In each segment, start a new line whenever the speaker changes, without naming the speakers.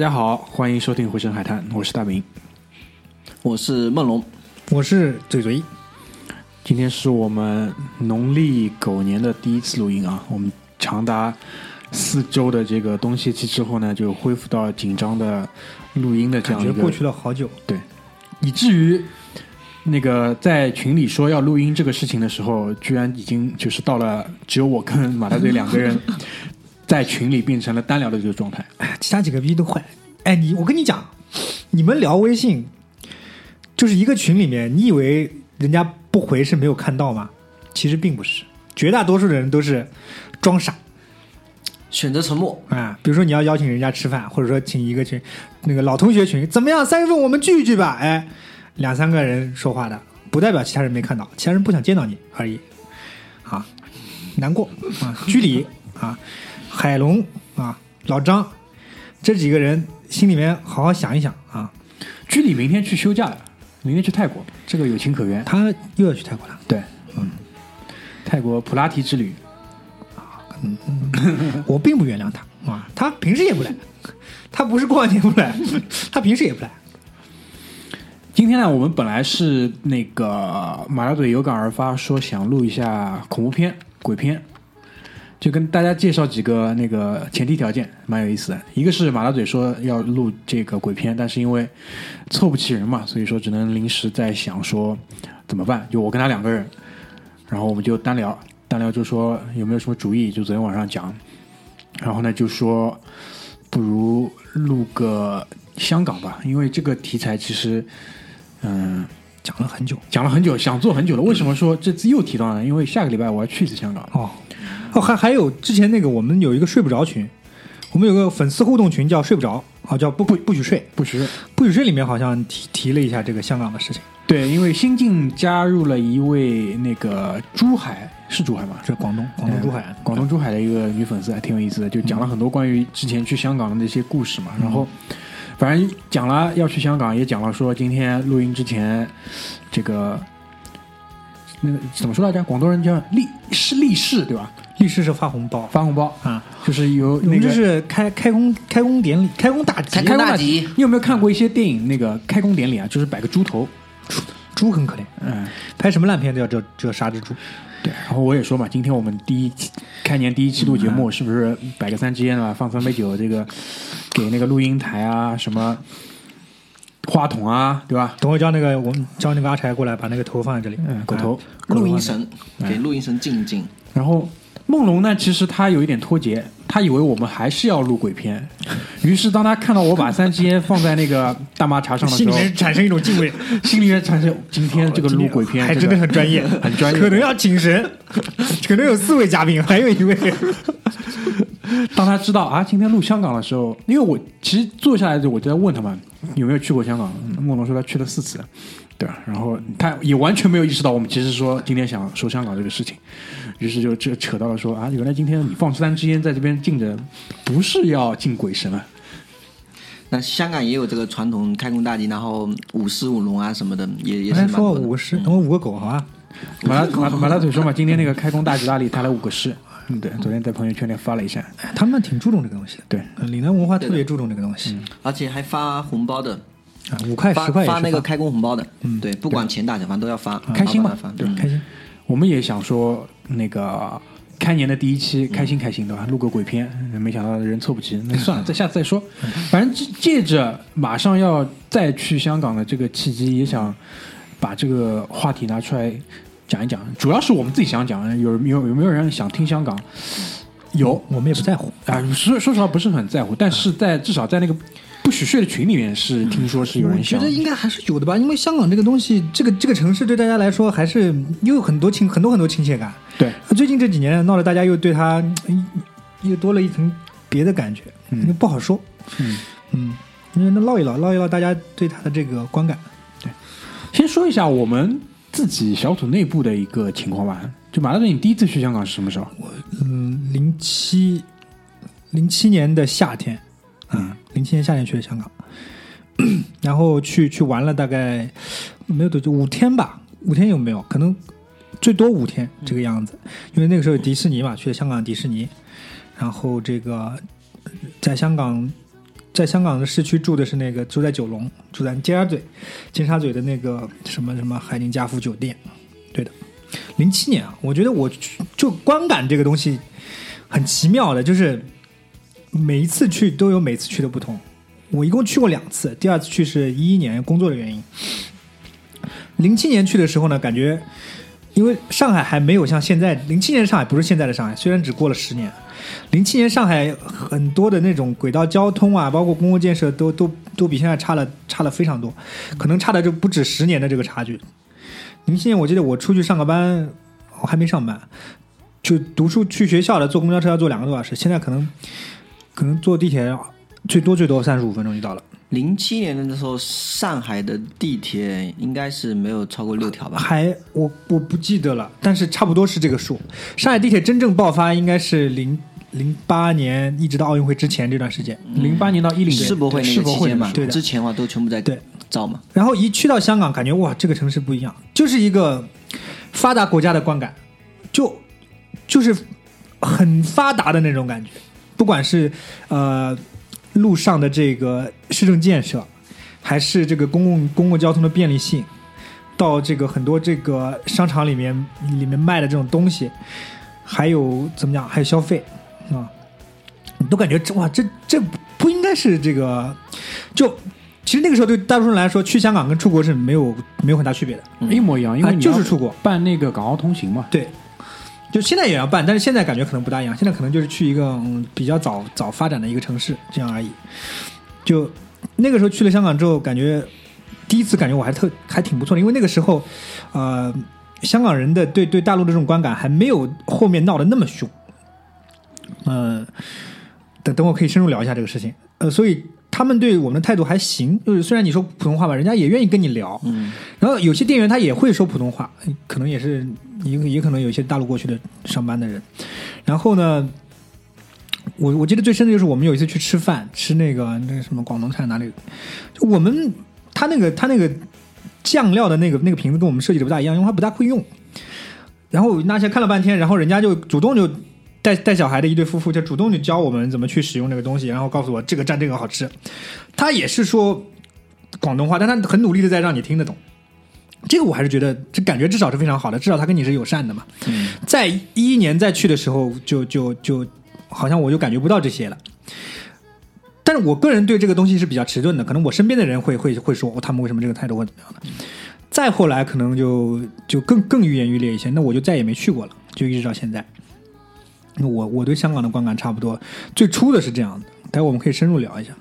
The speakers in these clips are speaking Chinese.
大家好，欢迎收听《回声海滩》，我是大明。
我是梦龙，
我是嘴嘴，
今天是我们农历狗年的第一次录音啊，我们长达四周的这个冬歇期之后呢，就恢复到紧张的录音的这样一个
感觉过去了好久。
对以至于那个在群里说要录音这个事情的时候，居然已经就是到了只有我跟马大嘴两个人在群里变成了单聊的这个状态。
哎，其他几个逼都坏。哎，你我跟你讲，你们聊微信，就是一个群里面，你以为人家不回是没有看到吗？其实并不是，绝大多数的人都是装傻
选择沉默。
啊。比如说你要邀请人家吃饭，或者说请一个群，那个老同学群，怎么样？三月份我们聚一聚吧。哎，两三个人说话的，不代表其他人没看到，其他人不想见到你而已。啊，难过啊，居里啊，海龙啊，老张。这几个人心里面好好想一想啊。
居里明天去休假了，明天去泰国，这个有情可原。
他又要去泰国了，
对，嗯，泰国普拉提之旅，
我并不原谅他啊，他平时也不来，他不是过完年不来，他平时也不来。
今天呢，我们本来是那个马大嘴有感而发，说想录一下恐怖片、鬼片，就跟大家介绍几个那个前提条件，蛮有意思的。一个是马大嘴说要录这个鬼片，但是因为凑不齐人嘛，所以说只能临时在想说怎么办。就我跟他两个人，然后我们就单聊，单聊就说有没有什么主意，就昨天晚上讲，然后呢就说不如录个香港吧，因为这个题材其实。嗯，
讲了很久
讲了很久，想做很久了。为什么说这次又提到呢？因为下个礼拜我要去一次香港。
哦，哦，还还有之前那个我们有一个睡不着群，我们有个粉丝互动群叫睡不着，啊叫不不不许睡，
不许
不许睡里面好像提提了一下这个香港的事情。
对，因为新晋加入了一位那个珠海，是珠海吗？
这广东广东珠海，
广东珠海的一个女粉丝，还挺有意思的，就讲了很多关于之前去香港的那些故事嘛。然后，反正讲了要去香港，也讲了说今天录音之前，这个那个怎么说来着？广东人叫立是立誓对吧？
律师是发红包
发红包
啊，
就是有
我们这
那个
是开开工开工典礼，开工大吉
开，
工大
大吉
你有没有看过一些电影？那个开工典礼啊，就是摆个猪头，
猪很可怜，
嗯，
拍什么烂片都要这这杀只猪。
对。然后我也说嘛，今天我们第一期开年第一期录节目，是不是摆个三支烟啊，放三杯酒，这个给那个录音台啊，什么话筒啊，对吧？
等会叫那个我们叫那个阿柴过来，把那个头放在这里。
嗯，狗头。
录音神
哎。
给录音神静一静。
然后梦龙呢，其实他有一点脱节，他以为我们还是要录鬼片，于是当他看到我把三支烟放在那个大妈茶上的时候，
心里面产生一种敬畏，
心里面产生今天这个录鬼片
还真的很专业，
很专业。
可能要请神，可能有四位嘉宾，还有一位
当他知道啊，今天录香港的时候，因为我其实坐下来就，我就在问他们有没有去过香港。梦龙说他去了四次，对吧？然后他也完全没有意识到我们其实说今天想说香港这个事情，于是就这扯到了说啊，原来今天你放三支烟在这边敬着，不是要敬鬼神啊。
那香港也有这个传统开工大吉，然后舞狮舞龙啊什么的，也也是蛮多的。
说五十，等我五个狗好吧？
马大马马大嘴说嘛，今天那个开工大吉大利，他来五个狮。嗯，对，昨天在朋友圈里发了一下。
哎他们挺注重这个东西的，
对，
呃岭南文化特别注重这个东西
而且还发红包的，
啊，五块
发
十块也是
发那个开工红包的。嗯，对，不管钱大小，反正都要发，
开心嘛对
嗯
开心。
我们也想说那个开年的第一期开心开心对吧？录个鬼片，没想到人凑不齐，那 算了，再下次再说。反正借借着马上要再去香港的这个契机，也想把这个话题拿出来讲一讲。主要是我们自己想讲，有有有没有人想听香港？有
我们也不在乎。
啊，说说实话不是很在乎，但是在至少在那个不许睡的群里面是听说是有
我
人想
觉得应该还是有的吧，因为香港这个东西，这个这个城市对大家来说还是又有很多亲很多很多亲切感。
对，
最近这几年闹得大家又对它嗯又多了一层别的感觉，
嗯
不好说。
嗯。
嗯，那唠一唠，唠一唠大家对他的这个观感。
对先说一下我们自己小组内部的一个情况吧。就马大嘴，你第一次去香港是什么时候？
我嗯，零七零七年的夏天，
嗯，
零七年夏天去的香港，然后去去玩了大概没有多久，五天吧，五天有没有？可能最多五天这个样子，因为那个时候有迪士尼嘛，去了香港迪士尼，然后这个在香港在香港的市区住的是那个住在九龙，住在尖沙咀，尖沙咀的那个什么什么海宁家福酒店。对的，零七年啊，我觉得我就观感这个东西很奇妙的，就是每一次去都有每次去的不同。我一共去过两次，第二次去是一一年工作的原因。零七年去的时候呢，感觉因为上海还没有像现在，零七年上海不是现在的上海，虽然只过了十年。零七年上海很多的那种轨道交通啊，包括公共建设都都都比现在差了差了非常多，可能差的就不止十年的这个差距。零七年我记得我出去上个班，我还没上班，就读书去学校的坐公交车要坐两个多小时，现在可能可能坐地铁最多最多三十五分钟就到了。
零七年的时候，上海的地铁应该是没有超过六条吧？
还我我不记得了，但是差不多是这个数。上海地铁真正爆发应该是零零八年一直到奥运会之前这段时间。
零八年到一零年
世博会那
世博会
个期间嘛，
对的
之前的话都全部在
对
造嘛。
然后一去到香港，感觉哇，这个城市不一样，就是一个发达国家的观感，就就是很发达的那种感觉。不管是呃路上的这个市政建设，还是这个公共公共交通的便利性，到这个很多这个商场里面里面卖的这种东西，还有怎么讲，还有消费啊，你都感觉这哇，这这不应该是这个就。其实那个时候对大多数人来说，去香港跟出国是没有没有很大区别的。
一模一样，因为
啊
你
就是出国
办那个港澳通行嘛。
对，就现在也要办，但是现在感觉可能不大一样。现在可能就是去一个比较早早发展的一个城市这样而已。就那个时候去了香港之后，感觉第一次感觉我还特还挺不错的，因为那个时候，呃，香港人的对对大陆的这种观感还没有后面闹得那么凶。嗯、等等，我可以深入聊一下这个事情。呃，所以他们对我们的态度还行，就是虽然你说普通话吧，人家也愿意跟你聊。
嗯，
然后有些店员他也会说普通话，可能也是也也可能有一些大陆过去的上班的人。然后呢，我我记得最深的就是我们有一次去吃饭，吃那个那个什么广东菜哪里，就我们他那个他那个酱料的那个那个瓶子跟我们设计的不大一样，因为他不大会用。然后那些看了半天，然后人家就主动就带带小孩的一对夫妇就主动就教我们怎么去使用这个东西，然后告诉我这个蘸这个好吃。他也是说广东话，但他很努力的在让你听得懂。这个我还是觉得这感觉至少是非常好的，至少他跟你是友善的嘛。
嗯
在一一年再去的时候，就就就好像我就感觉不到这些了。但是我个人对这个东西是比较迟钝的，可能我身边的人会会会说、哦他们为什么这个态度或怎么样的。再后来可能就就更更愈演愈烈一些，那我就再也没去过了，就一直到现在。我我对香港的观感差不多，最初的是这样的，待会我们可以深入聊一下。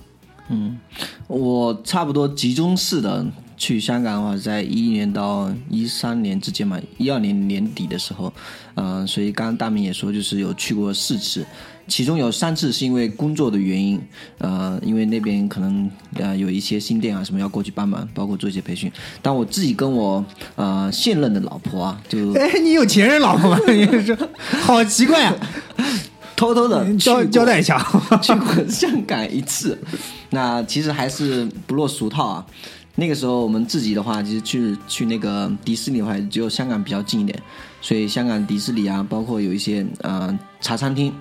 嗯，我差不多集中式的去香港的话，在一一年到一三年之间嘛，一二年年底的时候，嗯，所以刚刚大明也说，就是有去过四次，其中有三次是因为工作的原因，呃，因为那边可能呃有一些新店啊什么要过去帮忙，包括做一些培训。但我自己跟我呃现任的老婆啊，就
哎，你有前任老婆吗？你说好奇怪啊！
偷偷的
交交代一下，
去过香港一次，那其实还是不落俗套啊。那个时候我们自己的话，其实去去那个迪士尼的话，只有香港比较近一点，所以香港迪士尼啊，包括有一些呃茶餐厅，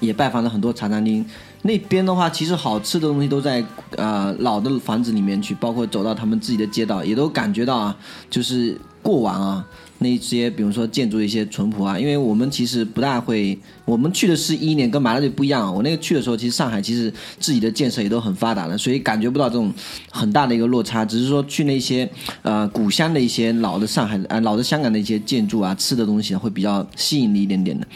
也拜访了很多茶餐厅。那边的话，其实好吃的东西都在呃老的房子里面去，包括走到他们自己的街道，也都感觉到啊，就是过往啊那些，比如说建筑一些淳朴啊。因为我们其实不大会，我们去的是一年，跟马拉队不一样。我那个去的时候，其实上海其实自己的建设也都很发达的，所以感觉不到这种很大的一个落差。只是说去那些呃古香的一些老的上海啊、老的香港的一些建筑啊，吃的东西会比较吸引你一点点的。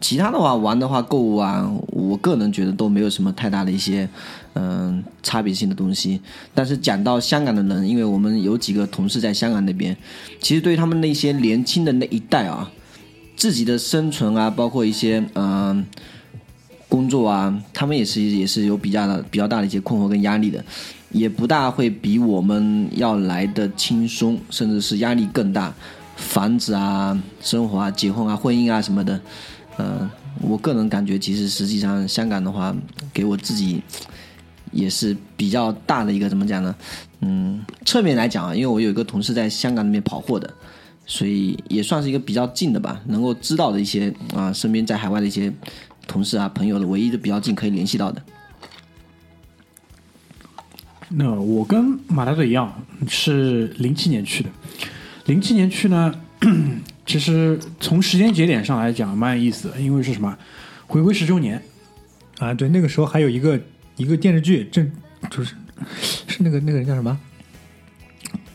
其他的话，玩的话，购物啊，我个人觉得都没有什么太大的一些，嗯、差别性的东西。但是讲到香港的人，因为我们有几个同事在香港那边，其实对他们那些年轻的那一代啊，自己的生存啊，包括一些嗯、工作啊，他们也是也是有比较的比较大的一些困惑跟压力的，也不大会比我们要来的轻松，甚至是压力更大。房子啊、生活啊、结婚啊、婚姻啊什么的，嗯、我个人感觉，其实实际上香港的话，给我自己也是比较大的一个怎么讲呢？嗯，侧面来讲啊，因为我有一个同事在香港那边跑货的，所以也算是一个比较近的吧，能够知道的一些啊、身边在海外的一些同事啊、朋友的，唯一的比较近可以联系到的。
那我跟马大嘴一样，是零七年去的。零七年去呢，其实从时间节点上来讲蛮有意思的，因为是什么？回归十周年。
啊，对，那个时候还有一个一个电视剧，正就是是那个那个人叫什么？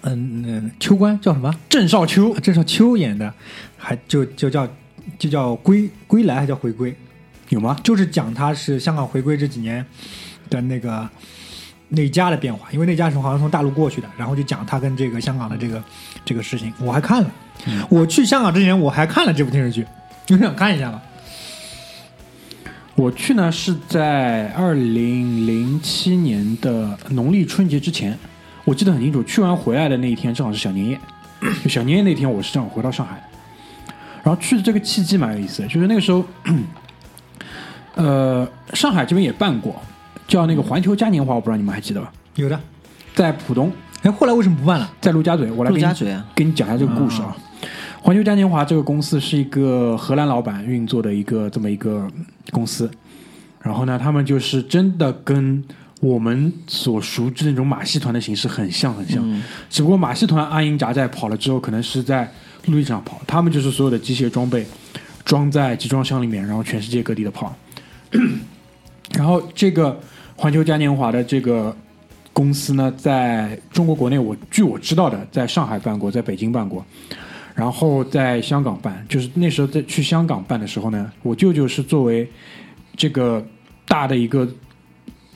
嗯，那秋官叫什么？
郑少秋
啊郑少秋演的，还就就叫就叫归归来，还叫回归，
有吗？
就是讲他是香港回归这几年的那个内家的变化，因为那家是好像从大陆过去的，然后就讲他跟这个香港的这个这个事情，我还看了。我去香港之前我还看了这部电视剧，你想看一下吗？
我去呢是在二零零七年的农历春节之前，我记得很清楚。去完回来的那一天正好是小年夜，就 小年夜那天我是正好回到上海。然后去的这个契机蛮有意思的，就是那个时候，呃，上海这边也办过，叫那个环球嘉年华，我不知道你们还记得吧？
有的。
在浦东，
哎，后来为什么不办了？
在陆家嘴，我来给你
陆家嘴啊，
给你讲一下这个故事啊。环球嘉年华这个公司是一个荷兰老板运作的一个这么一个公司，然后呢，他们就是真的跟我们所熟知的那种马戏团的形式很像很像，只不过马戏团阿英扎寨跑了之后，可能是在陆地上跑，他们就是所有的机械装备装在集装箱里面，然后全世界各地的跑。然后这个环球嘉年华的这个公司呢，在中国国内我据我知道的，在上海办过，在北京办过，然后在香港办。就是那时候在去香港办的时候呢，我舅舅是作为这个大的一个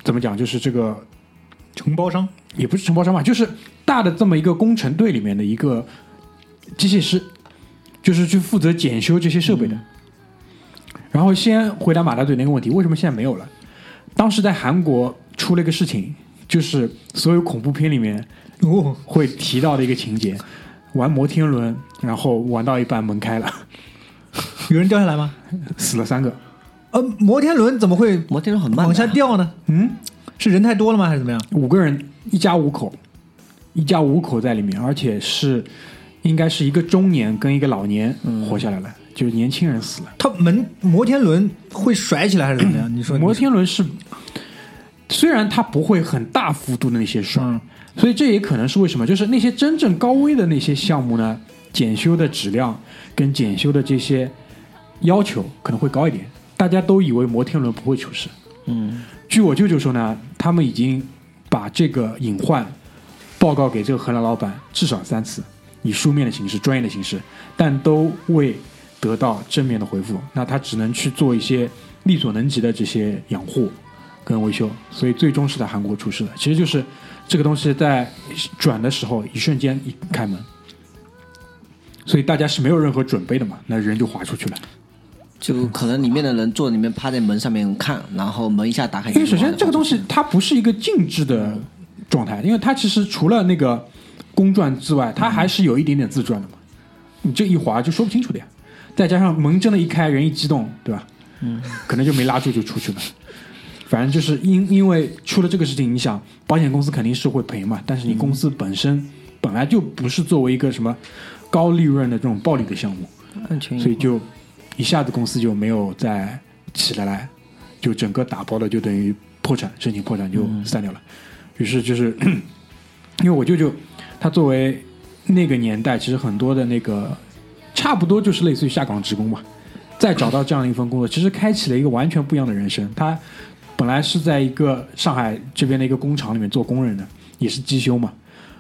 怎么讲，就是这个
承包商
也不是承包商吧，就是大的这么一个工程队里面的一个机械师，就是去负责检修这些设备的。然后先回答马大嘴那个问题，为什么现在没有了？当时在韩国出了一个事情，就是所有恐怖片里面
哦，
会提到的一个情节：玩摩天轮，然后玩到一半门开了，
有人掉下来吗？
死了三个。
呃，摩天轮怎么会
摩天轮很慢
往下掉呢？
嗯，
是人太多了吗？还是怎么样？
五个人，一家五口，一家五口在里面，而且是应该是一个中年跟一个老年活下来了，就是年轻人死了。
他门摩天轮会甩起来还是怎么样？你说
摩天轮是虽然它不会很大幅度的那些甩，
嗯
所以这也可能是为什么，就是那些真正高危的那些项目呢，检修的质量跟检修的这些要求可能会高一点。大家都以为摩天轮不会出事，
嗯，
据我舅舅说呢，他们已经把这个隐患报告给这个荷兰老板至少三次，以书面的形式、专业的形式，但都未得到正面的回复。那他只能去做一些力所能及的这些养护跟维修，所以最终是在韩国出事的。其实就是这个东西在转的时候，一瞬间一开门，所以大家是没有任何准备的嘛，那人就滑出去了。
就可能里面的人坐里面趴在门上面看，然后门一下打开，
因为首先这个东西它不是一个静止的状态，因为它其实除了那个公转之外，它还是有一点点自转的嘛。你这一滑就说不清楚的呀。再加上门真的一开，人一激动，对吧？嗯，可能就没拉住就出去了。反正就是因因为出了这个事情，你想保险公司肯定是会赔嘛，但是你公司本身本来就不是作为一个什么高利润的这种暴利的项目，所以就一下子公司就没有再起来来，就整个打包了就等于破产，申请破产就散掉了。于是就是 因为我舅舅他作为那个年代，其实很多的那个差不多就是类似于下岗职工吧，再找到这样一份工作，其实开启了一个完全不一样的人生。他本来是在一个上海这边的一个工厂里面做工人的，也是机修嘛，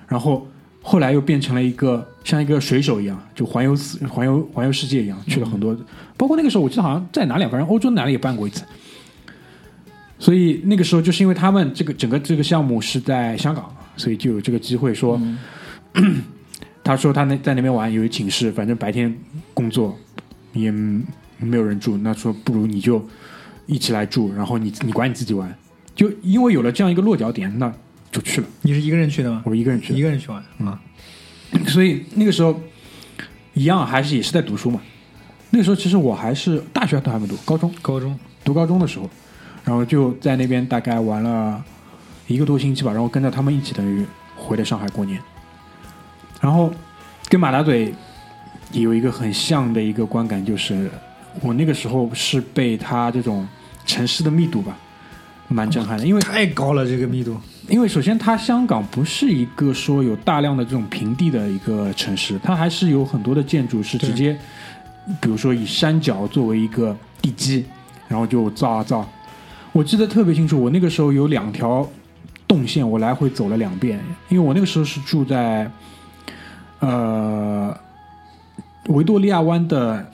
然后后来又变成了一个像一个水手一样，就环游四环游环游世界一样，去了很多，包括那个时候我记得好像在哪里，反正欧洲哪里也办过一次。所以那个时候就是因为他们这个整个这个项目是在香港，所以就有这个机会说，他说他那在那边玩有一寝室，反正白天工作也没有人住，那说不如你就一起来住，然后你你管你自己玩，就因为有了这样一个落脚点，那就去了。
你是一个人去的吗？
我一个人去的
一个人去玩啊？
所以那个时候一样还是也是在读书嘛。那个时候其实我还是大学都还没读，高中
高中
读高中的时候，然后就在那边大概玩了一个多星期吧，然后跟着他们一起等于回了上海过年。然后跟马大嘴也有一个很像的一个观感，就是我那个时候是被它这种城市的密度吧，蛮震撼的，因为
太高了，这个密度。
因为首先它香港不是一个说有大量的这种平地的一个城市，它还是有很多的建筑是直接，比如说以山脚作为一个地基，然后就造啊造。我记得特别清楚，我那个时候有两条动线，我来回走了两遍，因为我那个时候是住在呃维多利亚湾的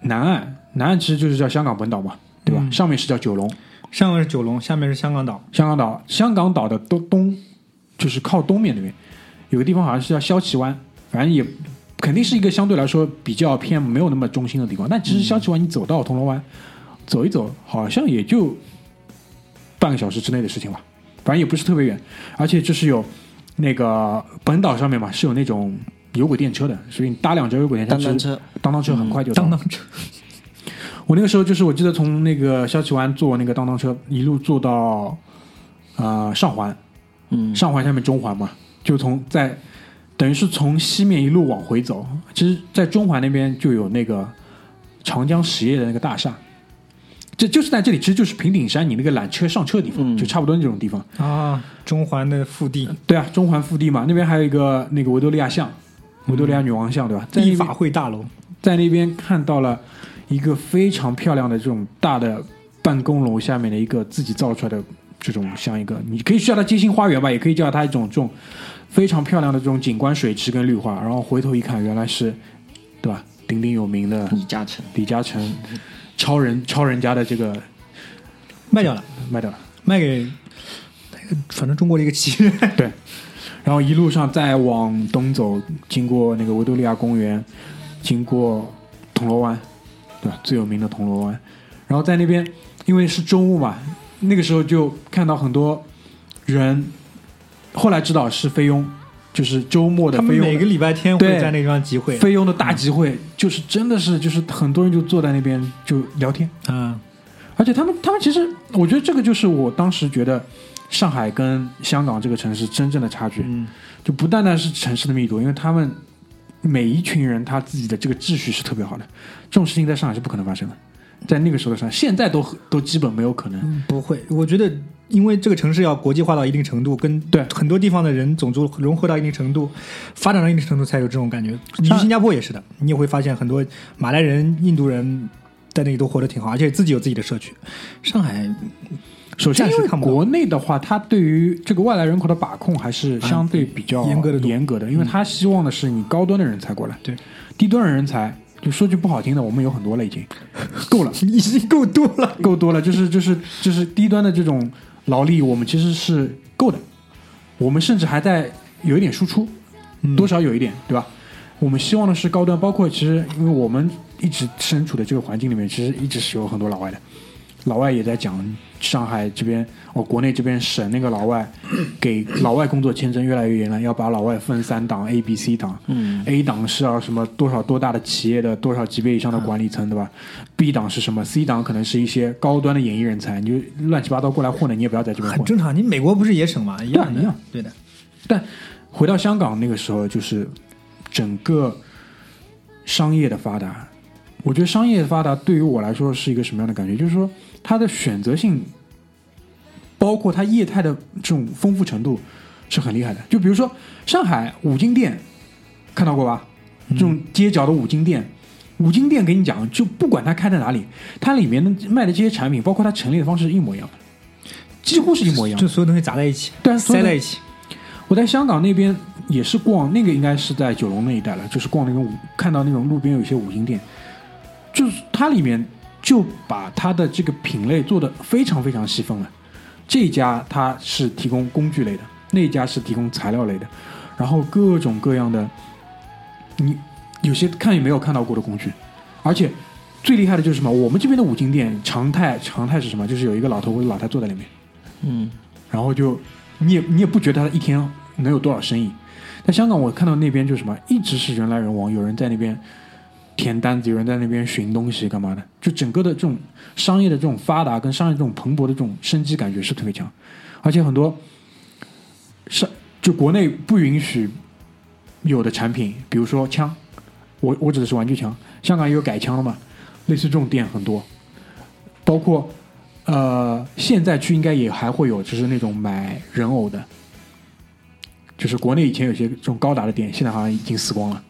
南岸，南岸其实就是叫香港本岛嘛，对吧？
嗯
上面是叫九龙。
上面是九龙，下面是香港岛。
香港岛，香港岛的东东就是靠东面那边有个地方好像是叫萧旗湾，反正也肯定是一个相对来说比较偏没有那么中心的地方。但其实萧旗湾你走到铜锣湾走一走，好像也就半个小时之内的事情吧，反正也不是特别远。而且就是有那个本岛上面嘛是有那种有轨电车的，所以你搭两节有轨电车，
当当车，
当当车很快就。
当当车，
我那个时候就是我记得从那个萧旗湾坐那个当当车一路坐到呃上环，
嗯，
上环下面中环嘛，就从在等于是从西面一路往回走。其实，在中环那边就有那个长江实业的那个大厦，这就是在这里，其实就是平顶山你那个缆车上车的地方，
嗯
就差不多那种地方。
啊，中环的腹地，
对啊，中环腹地嘛，那边还有一个那个维多利亚像，维多利亚女王像，对吧？在
立法会大楼。
在那边看到了一个非常漂亮的这种大的办公楼下面的一个自己造出来的这种像一个，你可以叫它街心花园吧，也可以叫它一种这种非常漂亮的这种景观水池跟绿化。然后回头一看，原来是，对吧？鼎鼎有名的
李嘉诚，
李嘉诚，超人超人家的这个
卖掉了，
卖掉了。
卖给那个反正中国的一个企业。
对，然后一路上再往东走，经过那个维多利亚公园，经过铜锣湾，对吧？最有名的铜锣湾。然后在那边，因为是中午嘛，那个时候就看到很多人，后来知道是菲佣，就是周末的
他们每个礼拜天
对
会在那地方集会。
菲佣的大集会，就是真的是就是很多人就坐在那边就聊天。
啊，
而且他们，他们其实，我觉得这个就是我当时觉得上海跟香港这个城市真正的差距，
嗯，
就不单单是城市的密度，因为他们每一群人他自己的这个秩序是特别好的，这种事情在上海是不可能发生的，在那个时候的上海，现在都都基本没有可能。
不会，我觉得。因为这个城市要国际化到一定程度，跟
对
很多地方的人种族融合到一定程度，发展到一定程度，才有这种感觉。你去新加坡也是的，你也会发现很多马来人、印度人在那里都活得挺好，而且自己有自己的社区。上海
首先，因为国内的话，它对于这个外来人口的把控还是相对比较
严格的
严格的，因为他希望的是你高端的人才过来，
对，
低端的人才，就说句不好听的，我们有很多了已经，够了。
已经够多了。
够多了，就是就是就是低端的这种劳力，我们其实是够的，我们甚至还在有一点输出，多少有一点，对吧？我们希望的是高端，包括其实因为我们一直身处的这个环境里面，其实一直是有很多老外的，老外也在讲上海这边，哦，国内这边省那个老外 给老外工作签证越来越严了，要把老外分三档 A、B、C 档。
嗯
A 档是要什么多少多大的企业的多少级别以上的管理层，对吧？B 档是什么？C 档可能是一些高端的演艺人才，你就乱七八糟过来混的，你也不要在这边混。
很正常，你美国不是也省吗？一样
一样
对的。
但回到香港那个时候，就是整个商业的发达，我觉得商业的发达对于我来说是一个什么样的感觉？就是说它的选择性，包括它业态的这种丰富程度是很厉害的。就比如说上海五金店，看到过吧？这种街角的五金店，五金店给你讲，就不管它开在哪里，它里面的卖的这些产品，包括它陈列的方式是一模一样的，几乎是一模一样的
就。所有东西砸在一起，
对啊所有
在一起。
我在香港那边也是逛，那个应该是在九龙那一带了，就是逛那种五看到那种路边有一些五金店，就是它里面就把它的这个品类做的非常非常细分了。这家它是提供工具类的，那家是提供材料类的，然后各种各样的，你有些看也没有看到过的工具，而且最厉害的就是什么？我们这边的五金店常态常态是什么？就是有一个老头或者老太坐在里面。
嗯，
然后就你也你也不觉得他一天能有多少生意。在香港，我看到那边就什么，一直是人来人往，有人在那边填单子，有人在那边寻东西，干嘛的？就整个的这种商业的这种发达跟商业这种蓬勃的这种生机感觉是特别强，而且很多是就国内不允许有的产品，比如说枪，我我指的是玩具枪，香港也有改枪的嘛，类似这种店很多，包括呃，现在去应该也还会有，就是那种买人偶的，就是国内以前有些这种高达的店，现在好像已经死光了。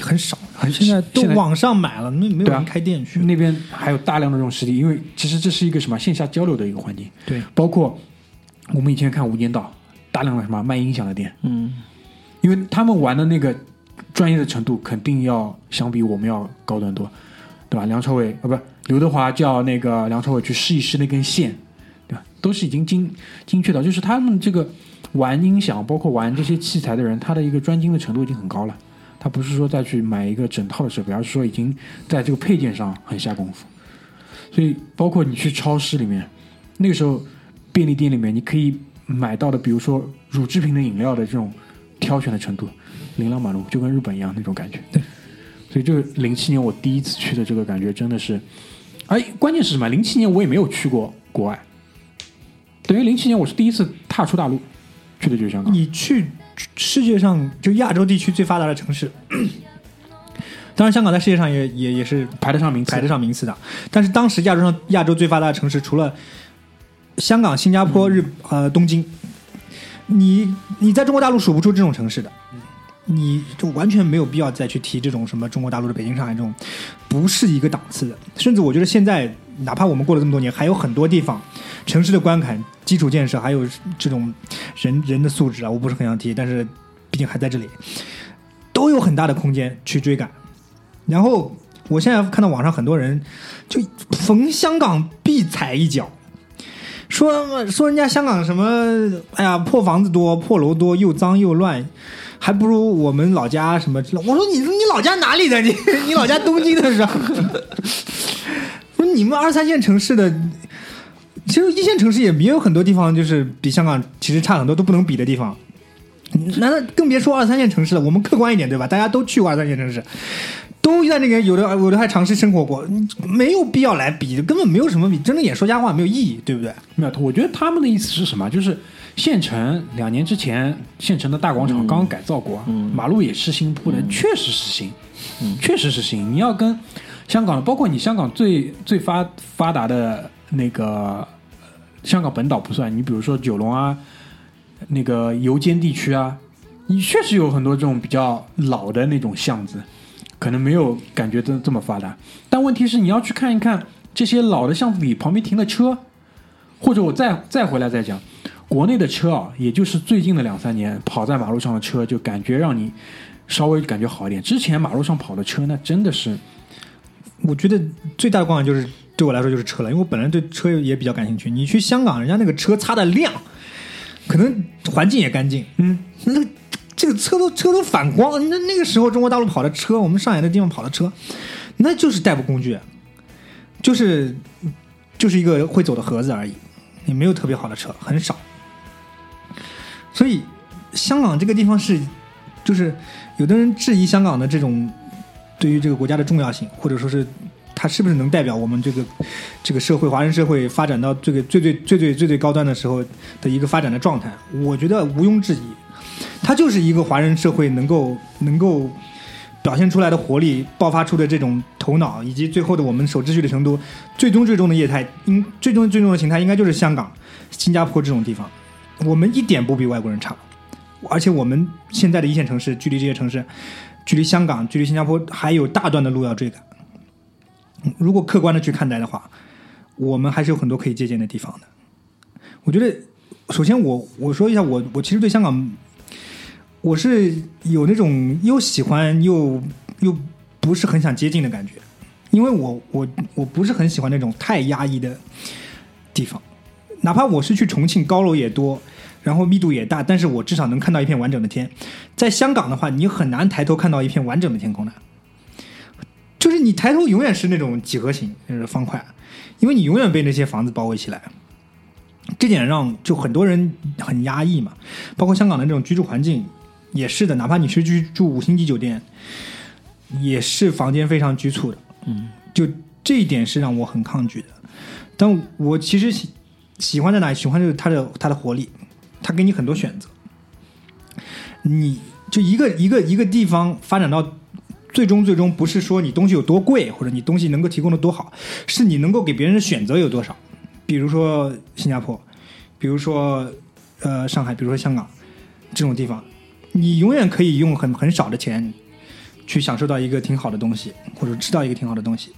很少，
很
现在都网上买了，没没有人开店去。
那边还有大量的这种实体，因为其实这是一个什么线下交流的一个环境，
对，
包括我们以前看《无间道》，大量的什么卖音响的店，
嗯，
因为他们玩的那个专业的程度肯定要相比我们要高端多，对吧？梁朝伟啊，不，刘德华叫那个梁朝伟去试一试那根线，对吧？都是已经精精确到，就是他们这个玩音响，包括玩这些器材的人，他的一个专精的程度已经很高了。他不是说再去买一个整套的设备，而是说已经在这个配件上很下功夫。所以，包括你去超市里面，那个时候便利店里面你可以买到的，比如说乳制品的饮料的这种挑选的程度，琳琅满目，就跟日本一样那种感觉。对，所以这个零七年我第一次去的这个感觉真的是，哎，关键是什么？零七年我也没有去过国外，等于零七年我是第一次踏出大陆，去的就是香港。
你去世界上就亚洲地区最发达的城市，当然香港在世界上也也也是
排得上名次，
排得上名次的。但是当时亚洲上亚洲最发达的城市，除了香港、新加坡、日呃东京，你你在中国大陆数不出这种城市的，你就完全没有必要再去提这种什么中国大陆的北京、上海这种，不是一个档次的。甚至我觉得现在，哪怕我们过了这么多年，还有很多地方，城市的观感、基础建设，还有这种人人的素质啊，我不是很想提，但是毕竟还在这里，都有很大的空间去追赶。然后我现在看到网上很多人就逢香港必踩一脚，说说人家香港什么，哎呀破房子多、破楼多，又脏又乱，还不如我们老家什么。我说你你老家哪里的？你你老家东京的是吧？说你们二三线城市的。其实一线城市也也有很多地方，就是比香港其实差很多，都不能比的地方。难道更别说二三线城市了？我们客观一点，对吧？大家都去过二三线城市，都在那边，有的有的还尝试生活过，没有必要来比，根本没有什么比，睁着眼说瞎话没有意义，对不对？
没有，我觉得他们的意思是什么？就是县城两年之前，县城的大广场刚刚改造过，马路也是新铺的，确实是新，确实是新。你要跟香港，包括你香港最最发发达的那个香港本岛不算，你比如说九龙啊，那个油尖地区啊，你确实有很多这种比较老的那种巷子，可能没有感觉这这么发达。但问题是，你要去看一看这些老的巷子里旁边停的车，或者我再再回来再讲，国内的车啊，也就是最近的两三年跑在马路上的车，就感觉让你稍微感觉好一点。之前马路上跑的车，那真的是
我觉得最大的光感就是对我来说就是车了，因为我本来对车也比较感兴趣。你去香港，人家那个车擦的亮，可能环境也干净，嗯，那个这个车都车都反光。那那个时候中国大陆跑的车，我们上海的地方跑的车，那就是代步工具，就是就是一个会走的盒子而已，也没有特别好的车，很少。所以香港这个地方是，就是有的人质疑香港的这种对于这个国家的重要性，或者说是它是不是能代表我们这个这个社会华人社会发展到这个最最最最最最高端的时候的一个发展的状态？我觉得毋庸置疑，它就是一个华人社会能够能够表现出来的活力，爆发出的这种头脑，以及最后的我们守秩序的程度，最终最终的业态，应最终最终的形态应该就是香港、新加坡这种地方。我们一点不比外国人差，而且我们现在的一线城市，距离这些城市，距离香港、距离新加坡还有大段的路要追赶。如果客观的去看待的话，我们还是有很多可以借鉴的地方的。我觉得，首先我我说一下，我我其实对香港，我是有那种又喜欢又又不是很想接近的感觉，因为我我我不是很喜欢那种太压抑的地方。哪怕我是去重庆，高楼也多，然后密度也大，但是我至少能看到一片完整的天。在香港的话，你很难抬头看到一片完整的天空的，就是你抬头永远是那种几何形，就是方块，因为你永远被那些房子包围起来。这点让就很多人很压抑嘛，包括香港的这种居住环境也是的，哪怕你是居住五星级酒店，也是房间非常局促的。嗯，就这一点是让我很抗拒的。但我其实喜喜欢在哪里？喜欢就是它的它的活力，它给你很多选择。你就一个一个一个地方发展到最终最终，不是说你东西有多贵，或者你东西能够提供的多好，是你能够给别人的选择有多少。比如说新加坡，比如说呃上海，比如说香港这种地方，你永远可以用很很少的钱去享受到一个挺好的东西，或者吃到一个挺好的东西。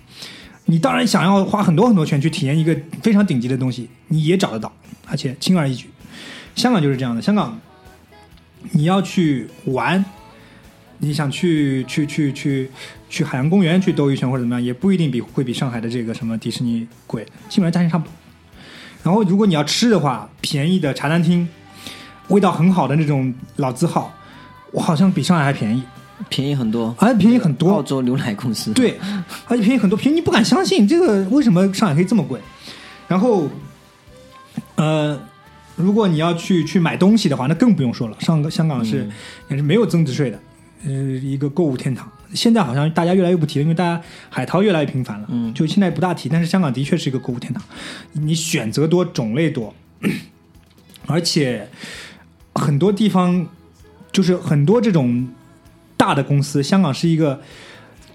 你当然想要花很多很多钱去体验一个非常顶级的东西，你也找得到，而且轻而易举。香港就是这样的，香港你要去玩，你想去去去去去海洋公园去兜一圈或者怎么样，也不一定比会比上海的这个什么迪士尼贵，基本上价钱差不多。然后如果你要吃的话，便宜的茶餐厅，味道很好的那种老字号，我好像比上海还便宜，
便宜很多，
而且便宜很多澳。
洲牛奶公司，
对，而且便宜很多，便宜你不敢相信，这个为什么上海可以这么贵？然后，呃，如果你要去去买东西的话，那更不用说了。上个香港是、也是没有增值税的，呃，一个购物天堂。现在好像大家越来越不提了，因为大家海淘越来越频繁了，
嗯
就现在不大提。但是香港的确是一个购物天堂，你选择多，种类多，而且很多地方就是很多这种大的公司，香港是一个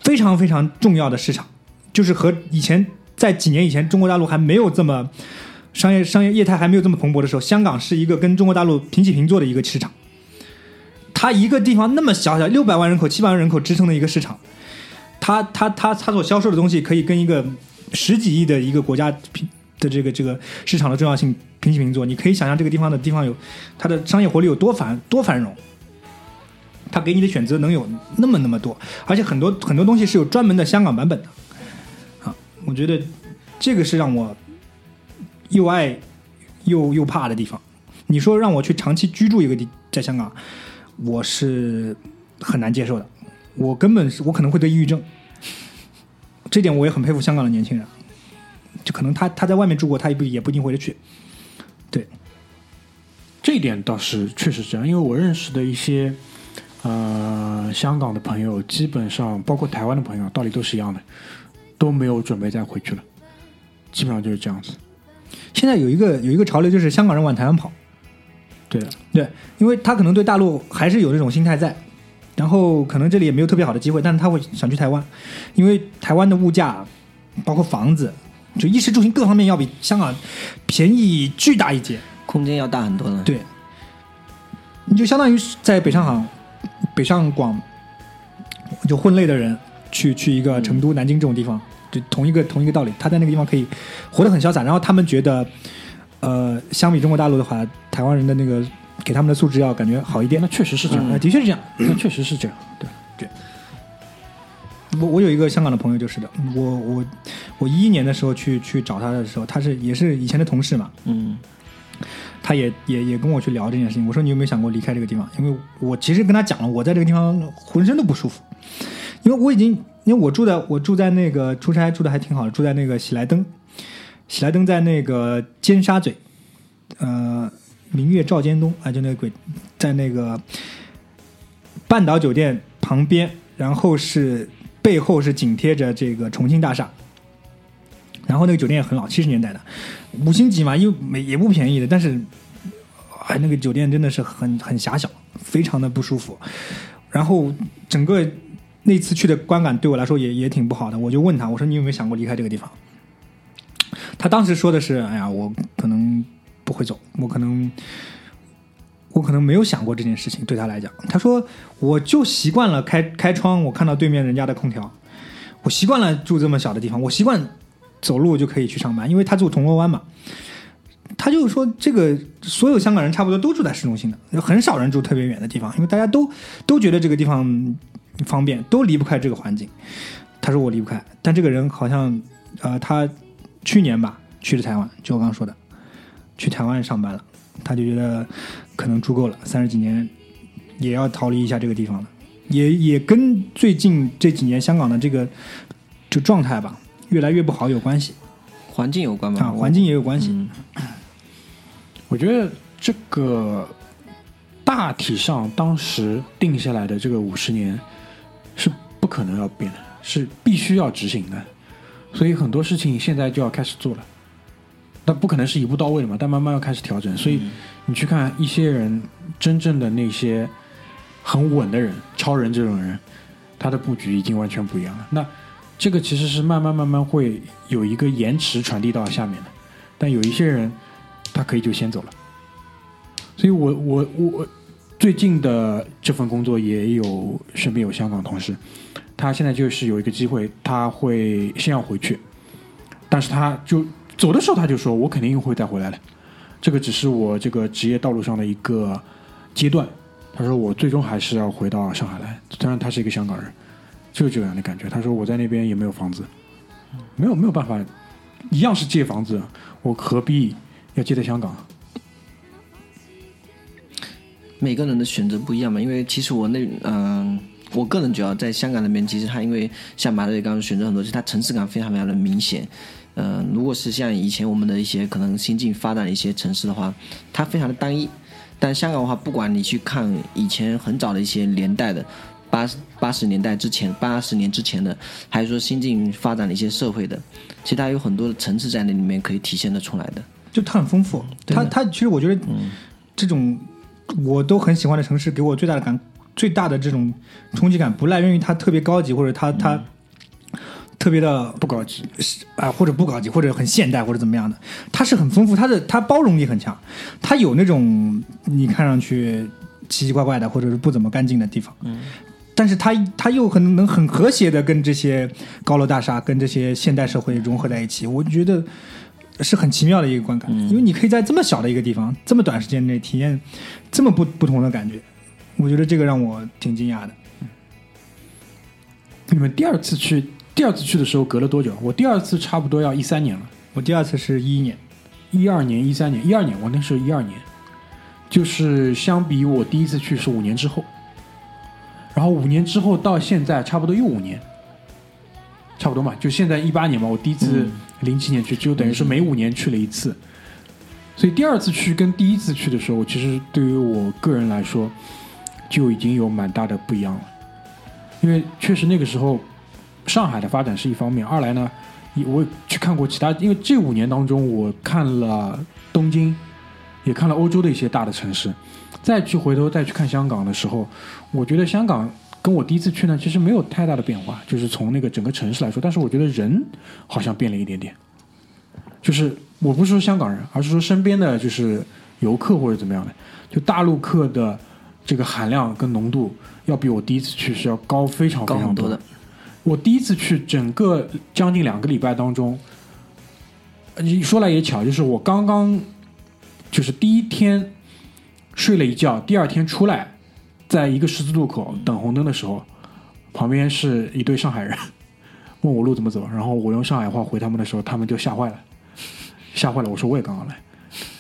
非常非常重要的市场，就是和以前在几年以前中国大陆还没有这么商业商业业态还没有这么蓬勃的时候，香港是一个跟中国大陆平起平坐的一个市场。它一个地方那么小小，六百万人口、七百万人口支撑的一个市场，它它它它所销售的东西可以跟一个十几亿的一个国家平的这个这个市场的重要性平起平坐。你可以想象这个地方的地方有它的商业活力有多繁多繁荣。它给你的选择能有那么那么多，而且很多很多东西是有专门的香港版本的，啊，我觉得这个是让我又爱又又怕的地方。你说让我去长期居住一个地在香港，我是很难接受的，我根本是我可能会得抑郁症，这点我也很佩服香港的年轻人，就可能他他在外面住过，他也不也不一定回得去，对，
这一点倒是确实这样，因为我认识的一些呃香港的朋友，基本上包括台湾的朋友，道理都是一样的，都没有准备再回去了，基本上就是这样子。
现在有一个有一个潮流，就是香港人往台湾跑。
对，
对，因为他可能对大陆还是有这种心态在，然后可能这里也没有特别好的机会，但是他会想去台湾，因为台湾的物价，包括房子，就衣食住行各方面要比香港便宜巨大一截。
空间要大很多呢。
对，你就相当于在北上杭、北上广就混类的人去去一个成都、南京这种地方，就同一个同一个道理，他在那个地方可以活得很潇洒，然后他们觉得，呃，相比中国大陆的话，台湾人的那个给他们的素质要感觉好一点
那。确实是这样，
呃的确是这样。
那确实是这样。对，
我我有一个香港的朋友就是的，我我我一一年的时候去去找他的时候，他是也是以前的同事嘛，
嗯，
他也也也跟我去聊这件事情。我说你有没有想过离开这个地方？因为我其实跟他讲了，我在这个地方浑身都不舒服，因为我已经因为我住在我住在那个出差住的还挺好的，住在那个喜来登，喜来登在那个尖沙咀，呃，明月照尖东啊，就那个鬼，在那个半岛酒店旁边，然后是背后是紧贴着这个重庆大厦。然后那个酒店也很老，七十年代的，五星级嘛，因为没也不便宜的，但是，哎，那个酒店真的是很很狭小，非常的不舒服。然后整个那次去的观感对我来说也也挺不好的，我就问他，我说你有没有想过离开这个地方？他当时说的是，哎呀，我可能不会走，我可能我可能没有想过这件事情，对他来讲，他说我就习惯了开开窗，我看到对面人家的空调，我习惯了住这么小的地方，我习惯走路就可以去上班，因为他住铜锣湾嘛。他就说，这个所有香港人差不多都住在市中心的，很少人住特别远的地方，因为大家都都觉得这个地方方便，都离不开这个环境。他说我离不开，但这个人好像呃，他去年吧去了台湾，就我刚刚说的，去台湾上班了，他就觉得可能住够了，三十几年也要逃离一下这个地方了，也也跟最近这几年香港的这个就状态吧越来越不好有关系
环境有关吧？
啊，环境也有关系。
嗯
我觉得这个大体上当时定下来的这个五十年是不可能要变的，是必须要执行的，所以很多事情现在就要开始做了。那不可能是一步到位的嘛，但慢慢要开始调整。所以你去看一些人，真正的那些很稳的人，超人这种人，他的布局已经完全不一样了。那这个其实是慢慢慢慢会有一个延迟传递到下面的。但有一些人他可以就先走了。所以我我我最近的这份工作也有身边有香港同事，他现在就是有一个机会，他会先要回去，但是他就走的时候他就说，我肯定会再回来的，这个只是我这个职业道路上的一个阶段。他说我最终还是要回到上海来，虽然他是一个香港人，就是这样的感觉。他说我在那边也没有房子，没有没有办法，一样是借房子，我何必要借在香港？
每个人的选择不一样嘛，因为其实我那嗯、我个人觉得在香港那边，其实它因为像马队刚刚选择很多，就是它城市感非常非常的明显。嗯、如果是像以前我们的一些可能新近发展的一些城市的话，它非常的单一。但香港的话，不管你去看以前很早的一些年代的八八十年代之前、八十年之前的，还是说新近发展的一些社会的，其实它有很多的层次在那里面可以体现得出来的。
就它很丰富。它它其实我觉得这种我都很喜欢的城市，给我最大的感最大的这种冲击感，不来源于它特别高级，或者它它特别的
不高级，
啊，或者不高级，或者很现代，或者怎么样的，它是很丰富，它的它包容力很强，它有那种你看上去奇奇怪怪的，或者是不怎么干净的地方，嗯，但是它它又很能很和谐的跟这些高楼大厦、跟这些现代社会融合在一起，我觉得是很奇妙的一个观感，因为你可以在这么小的一个地方，这么短时间内体验这么不不同的感觉，我觉得这个让我挺惊讶的。
你们第二次去，第二次去的时候隔了多久？我第二次差不多要一三年了，
我第二次是一一年，
一二年、一三年、一二年，我那时候一二年，就是相比我第一次去是五年之后，然后五年之后到现在差不多又五年，差不多嘛，就现在一八年嘛，我第一次零七年去，就等于是每五年去了一次，所以第二次去跟第一次去的时候，其实对于我个人来说，就已经有蛮大的不一样了，因为确实那个时候上海的发展是一方面，二来呢，我去看过其他，因为这五年当中我看了东京，也看了欧洲的一些大的城市，再去回头再去看香港的时候，我觉得香港跟我第一次去呢，其实没有太大的变化，就是从那个整个城市来说，但是我觉得人好像变了一点点，就是我不是说香港人，而是说身边的就是游客或者怎么样的，就大陆客的这个含量跟浓度要比我第一次去是要高非常非常多
多的。
我第一次去，整个将近两个礼拜当中，呃你说来也巧，就是我刚刚就是第一天睡了一觉，第二天出来，在一个十字路口等红灯的时候，旁边是一对上海人，问我路怎么走，然后我用上海话回他们的时候，他们就吓坏了，吓坏了。我说我也刚刚来，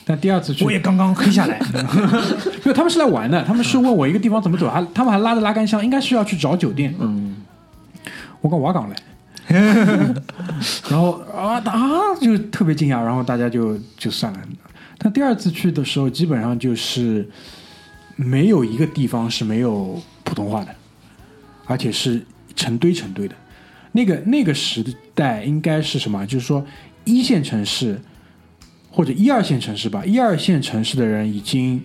但第二次去
我也刚刚黑下来，
没有，他们是来玩的，他们是问我一个地方怎么走，还他们还拉着拉杆箱，应该是要去找酒店。
嗯，
我讲我港来，然后啊啊就特别惊讶，然后大家就就算了。但第二次去的时候，基本上就是没有一个地方是没有普通话的，而且是成堆成堆的。那个那个时代应该是什么？就是说一线城市或者一二线城市吧，一二线城市的人已经。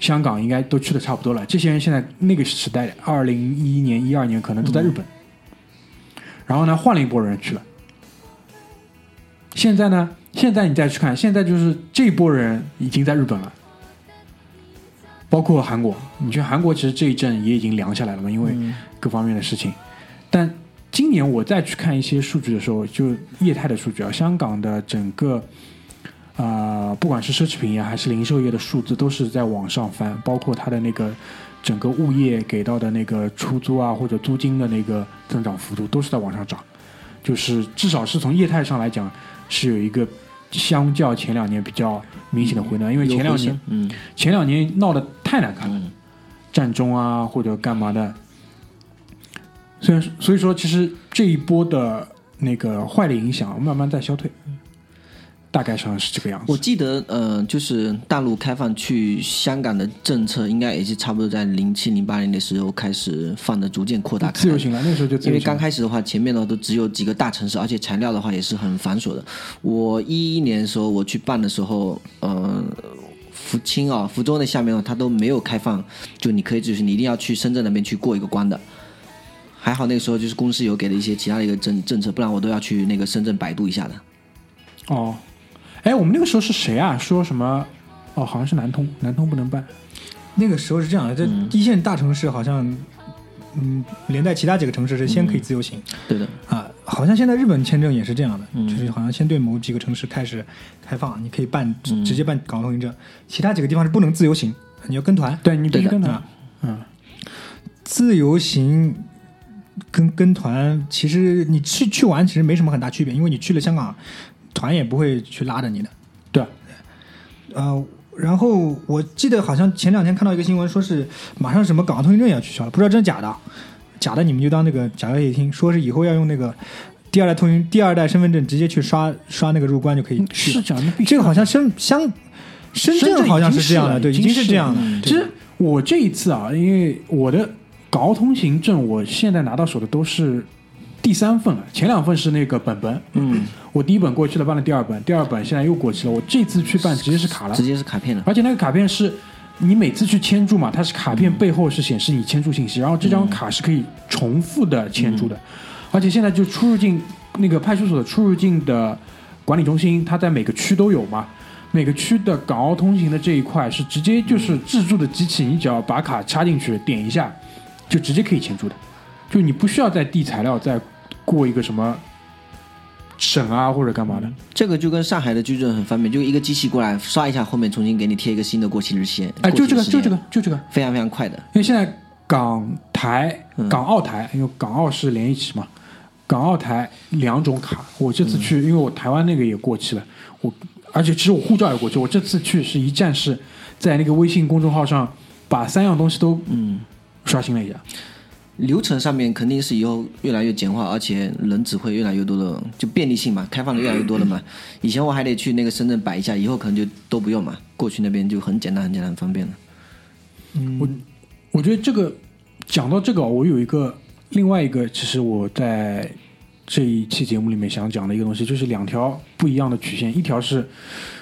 香港应该都去的差不多了，这些人现在那个时代，二零一一年、一二年可能都在日本，然后呢换了一波人去了。现在呢，现在你再去看，现在就是这波人已经在日本了，包括韩国。你去韩国，其实这一阵也已经凉下来了嘛，因为各方面的事情。但今年我再去看一些数据的时候，就业态的数据啊，香港的整个。啊、不管是奢侈品业还是零售业的数字都是在往上翻，包括它的那个整个物业给到的那个出租啊或者租金的那个增长幅度都是在往上涨，就是至少是从业态上来讲是有一个相较前两年比较明显的回暖，因为前两年
嗯，
前两年闹得太难看了，
嗯。
战中啊或者干嘛的，虽然所以说其实这一波的那个坏的影响慢慢在消退，大概上是这个样子。
我记得，呃，就是大陆开放去香港的政策，应该也是差不多在零七零八年的时候开始放的，逐渐扩大开来。
自由行了，那时候就自
因为。刚开始的话，前面的都只有几个大城市，而且材料的话也是很繁琐的。我一一年的时候我去办的时候，呃，福清啊、福州那下面呢，它都没有开放，就你可以就是你一定要去深圳那边去过一个关的。还好那个时候就是公司有给了一些其他的一个政政策，不然我都要去那个深圳百度一下的。
哦，哎，我们那个时候是谁啊？说什么？哦，好像是南通，南通不能办。
那个时候是这样的，这
嗯
一线大城市好像，嗯，连带其他几个城市是先可以自由行、
对的，
啊，好像现在日本签证也是这样的，
嗯
就是好像先对某几个城市开始开放，你可以办直
嗯
直接办港澳通行证，其他几个地方是不能自由行，你要跟团。
对你必须跟他
啊，
嗯，
自由行跟跟团，其实你去去玩其实没什么很大区别，因为你去了香港，团也不会去拉着你的。
对，
呃，然后我记得好像前两天看到一个新闻，说是马上什么港澳通行证也要取消了，不知道真假的。假的你们就当那个假消息听，说是以后要用那个第二代通行、第二代身份证直接去刷刷那个入关就可以去。
是这样，那必须
这个好像深香深
深圳
圳好像是这样的，对，
已经
是
是
这样的。
其实我这一次啊，因为我的港澳通行证，我现在拿到手的都是第三份了，前两份是那个本本，
嗯，
我第一本过去了，办了第二本，第二本现在又过期了，我这次去办直接是卡了。
直，接是卡片了。
而且那个卡片是你每次去签注嘛，它是卡片背后是显示你签注信息，然后这张卡是可以重复的签注的，而且现在就出入境那个派出所的出入境的管理中心，它在每个区都有嘛。每个区的港澳通行的这一块是直接就是自助的机器，你只要把卡插进去，点一下，就直接可以签注的，就你不需要再递材料，再过一个什么审啊或者干嘛的。
这个就跟上海的居证很方便，就一个机器过来刷一下，后面重新给你贴一个新的过期日期。
哎，就这个，就这个，就这个。
非常非常快的。
因为现在港台、
嗯
港澳台，因为港澳是连一起嘛，港澳台两种卡。我这次去，因为我台湾那个也过期了，我而且其实我护照也过期。我这次去是一站式，在那个微信公众号上把三样东西都
嗯，
刷新了一下。
流程上面肯定是以后越来越简化，而且人只会越来越多的，就便利性嘛，开放的越来越多了嘛。以前我还得去那个深圳摆一下，以后可能就都不用嘛，过去那边就很简单、很简单、很方便了。
嗯我我觉得这个讲到这个，我有一个另外一个，其实我在这一期节目里面想讲的一个东西，就是两条不一样的曲线，一条是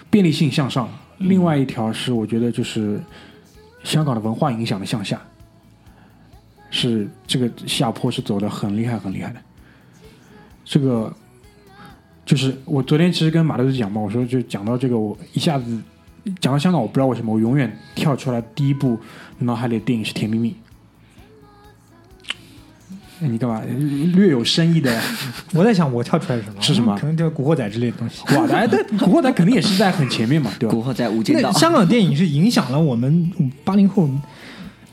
便利性向上，另外一条是我觉得就是香港的文化影响的向下，是这个下坡是走的很厉害很厉害的。这个就是我昨天其实跟马德子讲嘛，我说就讲到这个，我一下子讲到香港，我不知道为什么我永远跳出来第一部脑海里的电影是《甜蜜蜜》。哎你干嘛？略有深意的
我在想我跳出来是什么？
是什么
可能就是《古惑仔》之类的东西。
哇，哎，但《古惑仔》肯定也是在很前面嘛，对吧？
古惑仔、无间道
那，香港电影是影响了我们八零后，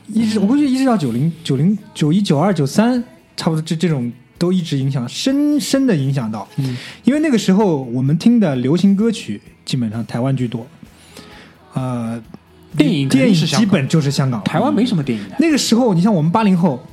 一直我估计一直到九零、九零、九一、九二、九三，差不多这这种都一直影响，深深的影响到。
嗯，
因为那个时候我们听的流行歌曲基本上台湾居多，呃，
电影
电影基本就是香港。
台湾没什么电影的，
那个时候，你像我们八零后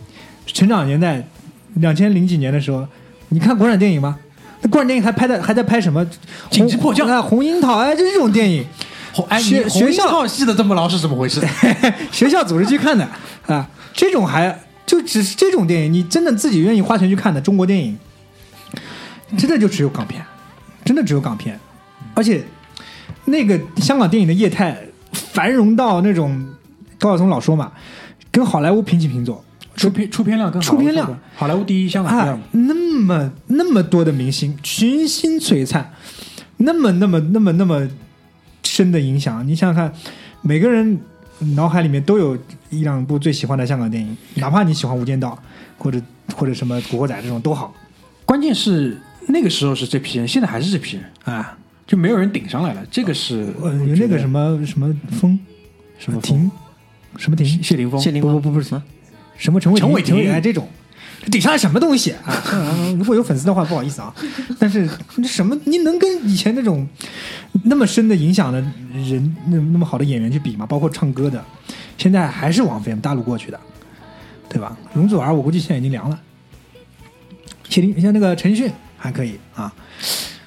成长年代，两千零几年的时候，你看国产电影吗？那国产电影还拍的还在拍什么？
紧急迫降
红啊，红樱桃哎，就这种电影，
红哎，
学学校
号记得这么牢是怎么回事？
学校组织去看的啊，这种还就只是这种电影，你真的自己愿意花钱去看的中国电影，真的就只有港片，真的只有港片，而且那个香港电影的业态繁荣到那种高晓松老说嘛，跟好莱坞平起平坐，
出片出片量跟
出片量
好莱坞好莱坞第一，香港第二
啊。，那么那么多的明星群星璀璨，那么那么那么那么深的影响，你想想看，每个人脑海里面都有一两部最喜欢的香港电影，哪怕你喜欢《无间道》或者或者什么《古惑仔》这种都好
关键是那个时候是这批人，现在还是这批人，
啊。
就没有人顶上来了。这个是
呃，有那个什么什么风，
什么
婷，什么婷，
谢霆锋，
谢霆锋
不不不不是
啊
什么陈伟
陈伟霆
霆哎这种。顶上来什么东西 啊？嗯 如果有粉丝的话，不好意思啊。但是这什么，你能跟以前那种那么深的影响的人，那那么好的演员去比吗？包括唱歌的，现在还是王菲大陆过去的，对吧？容祖儿我估计现在已经凉了。谢霆像那个陈奕迅还可以啊，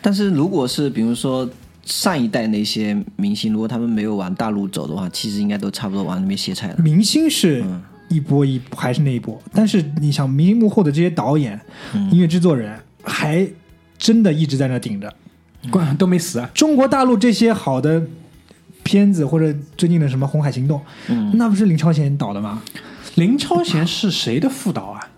但是如果是比如说上一代那些明星，如果他们没有往大陆走的话，其实应该都差不多往那边歇菜了。
明星是
嗯
一波一波，还是那一波。但是你想，明星幕后的这些导演、
嗯
音乐制作人，还真的一直在那顶着。
关都没死啊。
中国大陆这些好的片子，或者最近的什么《红海行动》，
嗯，
那不是林超贤导的吗？
林超贤是谁的副导啊？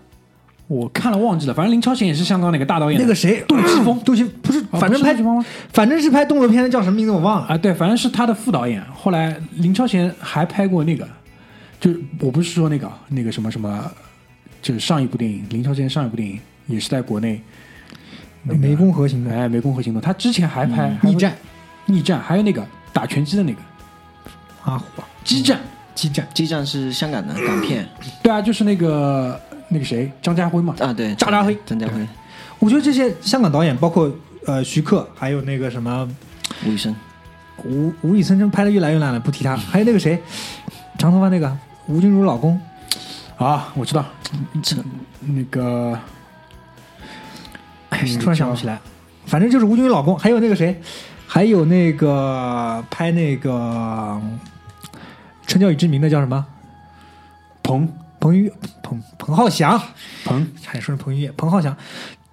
我看了忘记了，反正林超贤也是香港哪个大导演，
那个谁，杜琪峰，杜琪不是，
哦
反正拍
不是杜琪峰吗
反正是拍动作片的，叫什么名字我忘了。
啊，对，反正是他的副导演。后来林超贤还拍过那个，就是我不是说那个那个什么什么，就是上一部电影，林超贤上一部电影也是在国内，那个
湄公河行动，
哎，湄公河行动，他之前还拍、还
逆战
逆战，还有那个打拳击的那个
啊，
激战，
激战，
激战是香港的港片。
对啊，就是那个那个谁张家辉嘛，
啊，对，
张家辉。
张家辉、
我觉得这些香港导演，包括呃徐克，还有那个什么
吴宇森，
吴吴宇森，真拍的越来越烂了，不提他。还有那个谁，长头发那个吴君如老公，
啊，我知道。
这
那个
哎，
嗯
突然想不起来，反正就是吴君如老公，还有那个谁，还有那个拍那个《春娇与志明》的叫什么？
彭。
彭于彭彭浩翔，
彭。
还说是彭于晏，彭浩翔，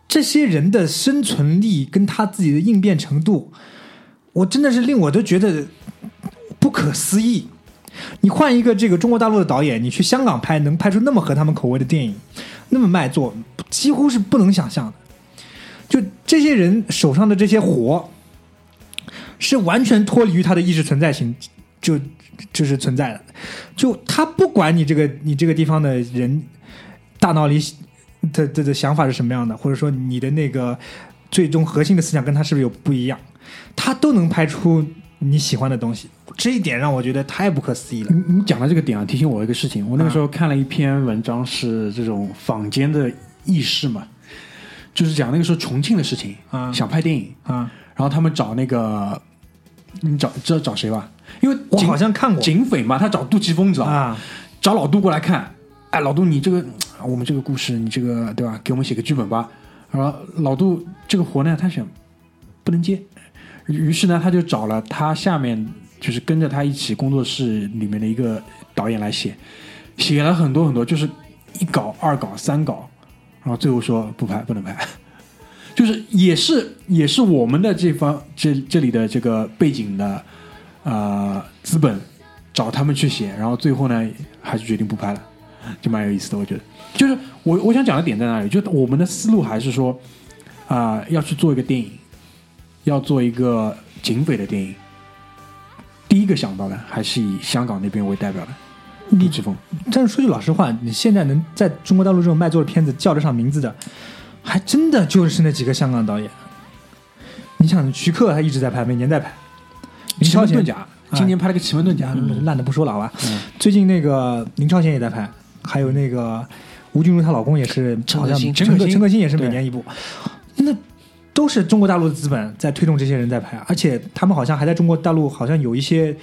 这些人的生存力跟他自己的应变程度，我真的是令我都觉得不可思议。你换一个这个中国大陆的导演，你去香港拍，能拍出那么合他们口味的电影，那么卖座，几乎是不能想象的。就这些人手上的这些活，是完全脱离于他的意识存在性，就就是存在的。就他不管你这个你这个地方的人大脑里的的的想法是什么样的，或者说你的那个最终核心的思想跟他是不是有不一样，他都能拍出你喜欢的东西。这一点让我觉得太不可思议了。
你你讲的这个点啊，提醒我一个事情。我那个时候看了一篇文章，是这种坊间的轶事嘛，就是讲那个时候重庆的事情，
啊
想拍电影，
啊，
然后他们找那个，你找知道找谁吧？因为
我
警
好像看过
警匪嘛，他找杜琪峰，你知道吗？
啊，
找老杜过来看，哎，老杜你这个我们这个故事，你这个对吧？给我们写个剧本吧。然后老杜这个活呢，他想不能接，于是呢，他就找了他下面就是跟着他一起工作室里面的一个导演来写，写了很多很多，就是一稿、二稿、三稿，然后最后说不拍，不能拍。就是也是也是我们的这方这这里的这个背景的呃资本找他们去写，然后最后呢还是决定不拍了，就蛮有意思的，我觉得。就是我我想讲的点在哪里？就我们的思路还是说啊、要去做一个电影，要做一个警匪的电影。第一个想到的还是以香港那边为代表的杜琪峰，
但是说句老实话，你现在能在中国大陆这种卖座的片子叫得上名字的，还真的就是那几个香港导演。你想，徐克他一直在拍，每年在拍。林超贤
奇门遁甲，今年拍了个奇门遁甲，
嗯。烂的不说了，好吧。
嗯。
最近那个林超贤也在拍，还有那个吴君如她老公也是，好像
陈可辛
也是每年一部，那都是中国大陆的资本在推动这些人在拍，而且他们好像还在中国大陆好像有一些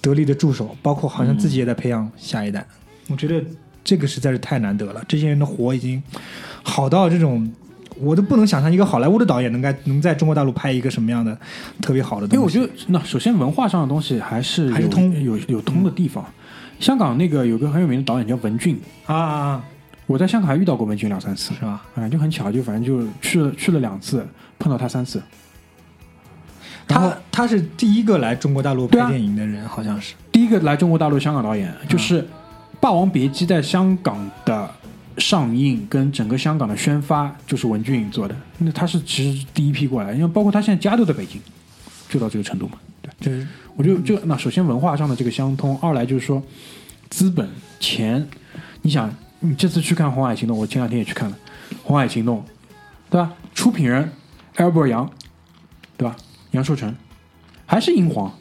得力的助手，包括好像自己也在培养下一代。我觉得这个实在是太难得了，这些人的活已经好到这种。我都不能想象一个好莱坞的导演能该能在中国大陆拍一个什么样的特别好的东西。
因为我觉得，那首先文化上的东西还是
还是通嗯
有有通的地方。香港那个有个很有名的导演叫文俊，
啊啊啊，
我在香港还遇到过文俊两三次，
是吧？
啊，就很巧，就反正就去了去了两次，碰到他三次。
他他是第一个来中国大陆拍电影的人，好像是。
第一个来中国大陆香港导演就是《霸王别姬》在香港的上映跟整个香港的宣发，就是文俊做的。那他是其实第一批过来，因为包括他现在家都在北京，就到这个程度嘛。对，
就是
我就就那首先文化上的这个相通，二来就是说资本钱，你想你这次去看《红海行动》，我前两天也去看了《红海行动》，对吧？出品人艾尔伯杨，对吧？杨受成，还是英皇，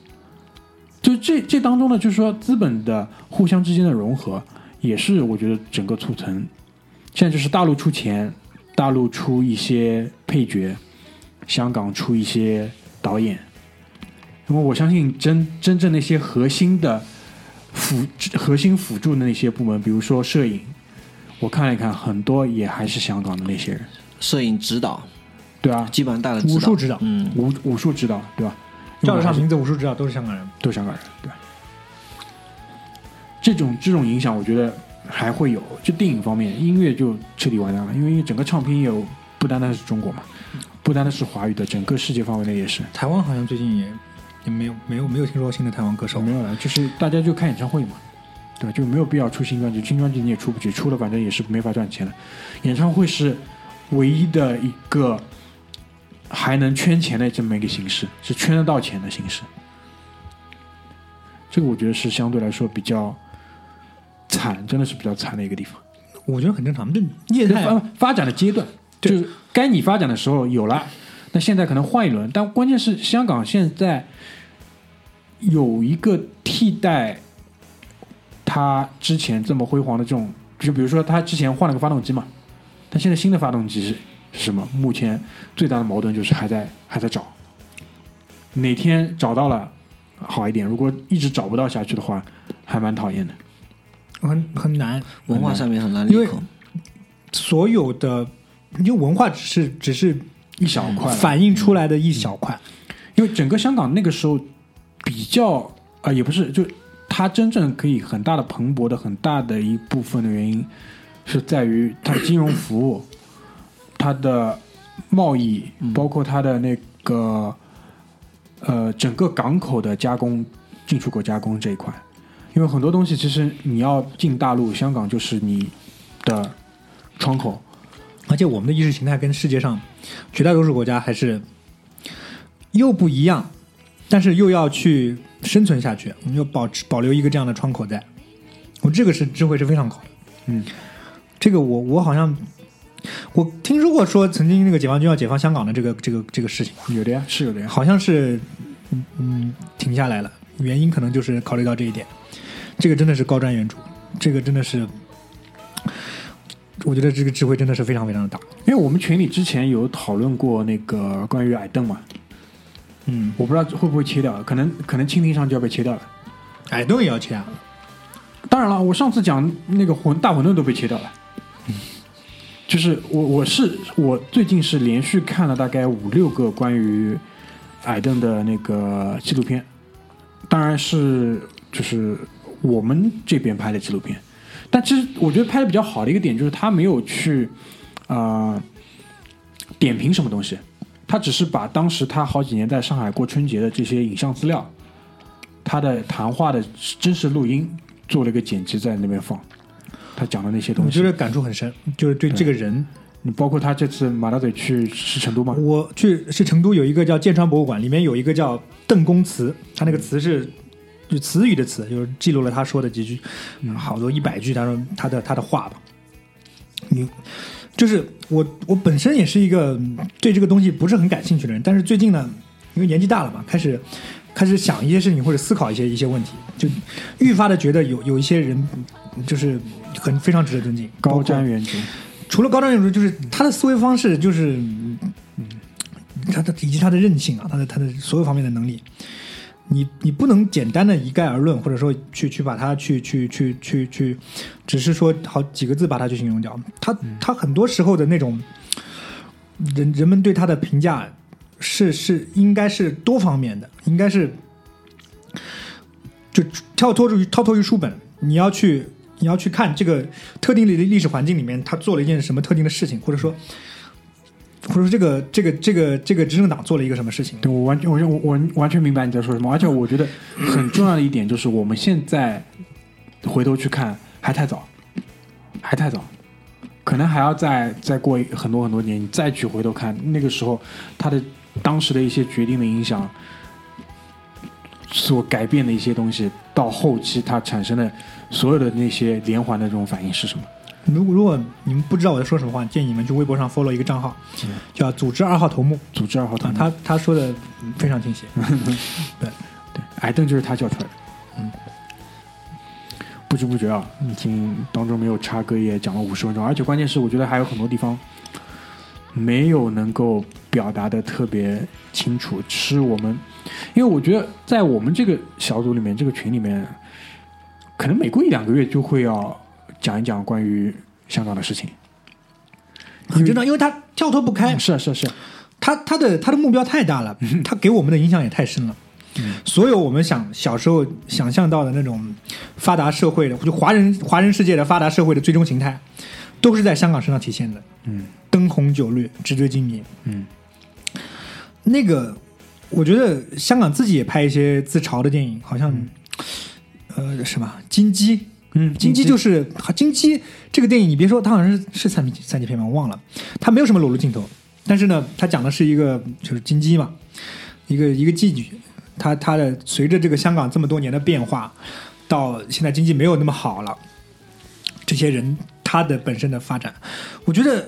就这这当中呢，就是说资本的互相之间的融合，也是我觉得整个促成。现在就是大陆出钱，大陆出一些配角，香港出一些导演。因为我相信真真正那些核心的辅核心辅助的那些部门，比如说摄影，我看了一看，很多也还是香港的那些人，
摄影指导，
对啊，
基本上大的
武术指导
嗯，
武武术指导，对吧？
叫得上名字，武术指导都是香港人。
都是香港人，对。这种这种影响，我觉得还会有。就电影方面，音乐就彻底完蛋了，因为整个唱片业有不单单是中国嘛，不单单是华语的，整个世界范围内也是。
台湾好像最近也也没有没有没有听说新的台湾歌手
没有了，就是大家就看演唱会嘛。对吧？就没有必要出新专辑，新专辑你也出不去，出了反正也是没法赚钱的。演唱会是唯一的一个还能圈钱的这么一个形式，是圈得到钱的形式。这个我觉得是相对来说比较惨，真的是比较惨的一个地方。
我觉得很正常，就业态
发发展的阶段，就是该你发展的时候有了，那现在可能换一轮，但关键是香港现在有一个替代它之前这么辉煌的这种，就比如说他之前换了个发动机嘛，但现在新的发动机是是什么？目前最大的矛盾就是还在还在找，哪天找到了好一点，如果一直找不到下去的话，还蛮讨厌的。
很很难，
文化上面很难
因为。所有的因为文化只是只是
一小块
反映出来的一小块，
因为整个香港那个时候比较啊、也不是，就它真正可以很大的蓬勃的很大的一部分的原因，是在于它的金融服务、它的贸易，包括它的那个呃整个港口的加工、进出口加工这一块。因为很多东西其实你要进大陆，香港就是你的窗口。
而且我们的意识形态跟世界上绝大多数国家还是又不一样，但是又要去生存下去，我们就保持保留一个这样的窗口在。我这个是智慧是非常高的，
嗯，
这个我我好像我听说过说曾经那个解放军要解放香港的这个这个这个事情，
有的呀，是有的呀。
好像是嗯嗯停下来了，原因可能就是考虑到这一点。这个真的是高瞻远瞩，这个真的是，我觉得这个智慧真的是非常非常的大。
因为我们群里之前有讨论过那个关于矮凳嘛，
嗯，
我不知道会不会切掉，可能可能蜻蜓上就要被切掉了。
矮凳也要切啊？
当然了，我上次讲那个混大馄饨都被切掉了。嗯就是我我是我最近是连续看了大概五六个关于矮凳的那个纪录片，当然是就是我们这边拍的纪录片，但其实我觉得拍的比较好的一个点就是他没有去啊、呃点评什么东西，他只是把当时他好几年在上海过春节的这些影像资料，他的谈话的真实录音做了一个剪辑在那边放，他讲的那些东西，
我觉得感触很深，就是对这个人，
你包括他这次马大嘴去是成都吗？
我去是成都有一个叫剑川博物馆，里面有一个叫邓公祠，他那个词是就词语的词，就是记录了他说的几句，好多一百句，他说他的他的话吧。你就是我，我本身也是一个嗯对这个东西不是很感兴趣的人，但是最近呢，因为年纪大了嘛，开始开始想一些事情或者思考一些一些问题，就愈发的觉得有有一些人嗯就是很非常值得尊敬，
高瞻远瞩，
除了高瞻远瞩，就是他的思维方式，就是嗯，他的以及他的韧性啊，他的他的所有方面的能力，你你不能简单的一概而论，或者说去去把它去去去去去，只是说好几个字把它去形容掉。他他很多时候的那种人人们对他的评价是是应该是多方面的，应该是就跳脱于跳脱于书本，你要去你要去看这个特定的历史环境里面，他做了一件什么特定的事情，或者说或者说这个这个这个这个执政党做了一个什么事情。
对我完全我我我完全明白你在说什么，而且我觉得很重要的一点就是我们现在回头去看还太早，还太早，可能还要再再过很多很多年，你再去回头看那个时候他的当时的一些决定的影响，所改变的一些东西，到后期它产生的所有的那些连环的这种反应是什么？
如果如果你们不知道我在说什么话，建议你们去微博上 follow 一个账号，叫“组织二号头目。
组织二号”团，
啊他他说的非常清晰。
对 对，癌症就是他叫出来的。嗯，不知不觉啊，已经当中没有插歌也讲了五十分钟，而且关键是我觉得还有很多地方没有能够表达的特别清楚，是我们，因为我觉得在我们这个小组里面，这个群里面，可能每过一两个月就会要讲一讲关于香港的事情。
很正常，因为他跳脱不开，
是啊，是啊，是啊，
他他的他的目标太大了，他给我们的影响也太深了。所有我们想小时候想象到的那种发达社会的，就华人华人世界的发达社会的最终形态，都是在香港身上体现的。
嗯
灯红酒绿，纸醉金迷。
嗯
那个，我觉得香港自己也拍一些自嘲的电影，好像、呃什么金鸡
嗯
金鸡就是金鸡这个电影，你别说它好像是是三三级片吗？我忘了，它没有什么裸露镜头，但是呢，它讲的是一个就是金鸡嘛，一个一个妓女，她她的随着这个香港这么多年的变化，到现在经济没有那么好了，这些人他的本身的发展，我觉得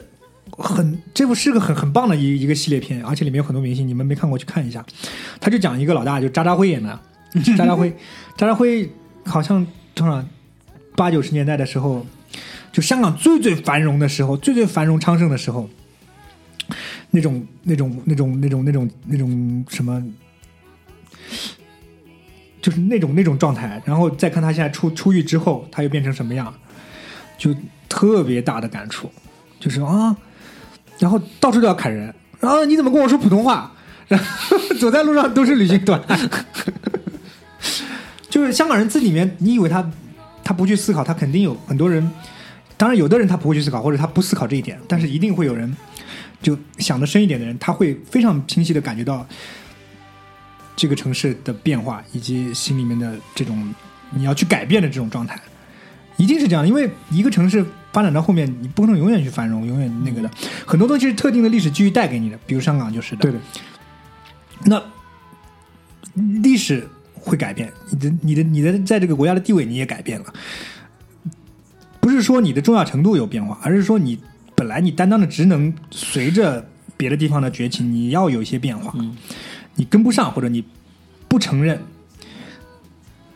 很这部是个很很棒的一一个系列片，而且里面有很多明星，你们没看过去看一下。他就讲一个老大，就渣渣辉演的，渣渣辉，渣渣辉好像多少八九十年代的时候，就香港最最繁荣的时候，最最繁荣昌盛的时候，那种那种那种那种那种那种什么。就是那种那种状态，然后再看他现在出出狱之后，他又变成什么样，就特别大的感触，就是啊，然后到处都要砍人，然后你怎么跟我说普通话？然 后走在路上都是旅行团，就是香港人字里面，你以为他他不去思考，他肯定有很多人，当然有的人他不会去思考，或者他不思考这一点，但是一定会有人就想的深一点的人，他会非常清晰的感觉到。这个城市的变化，以及心里面的这种你要去改变的这种状态，一定是这样。因为一个城市发展到后面，你不可能永远去繁荣，永远那个的。很多东西是特定的历史机遇带给你的，比如香港就是的。
对的，
那历史会改变你的，你的，你的在这个国家的地位你也改变了。不是说你的重要程度有变化，而是说你本来你担当的职能随着别的地方的崛起，你要有一些变化。
嗯
你跟不上，或者你不承认，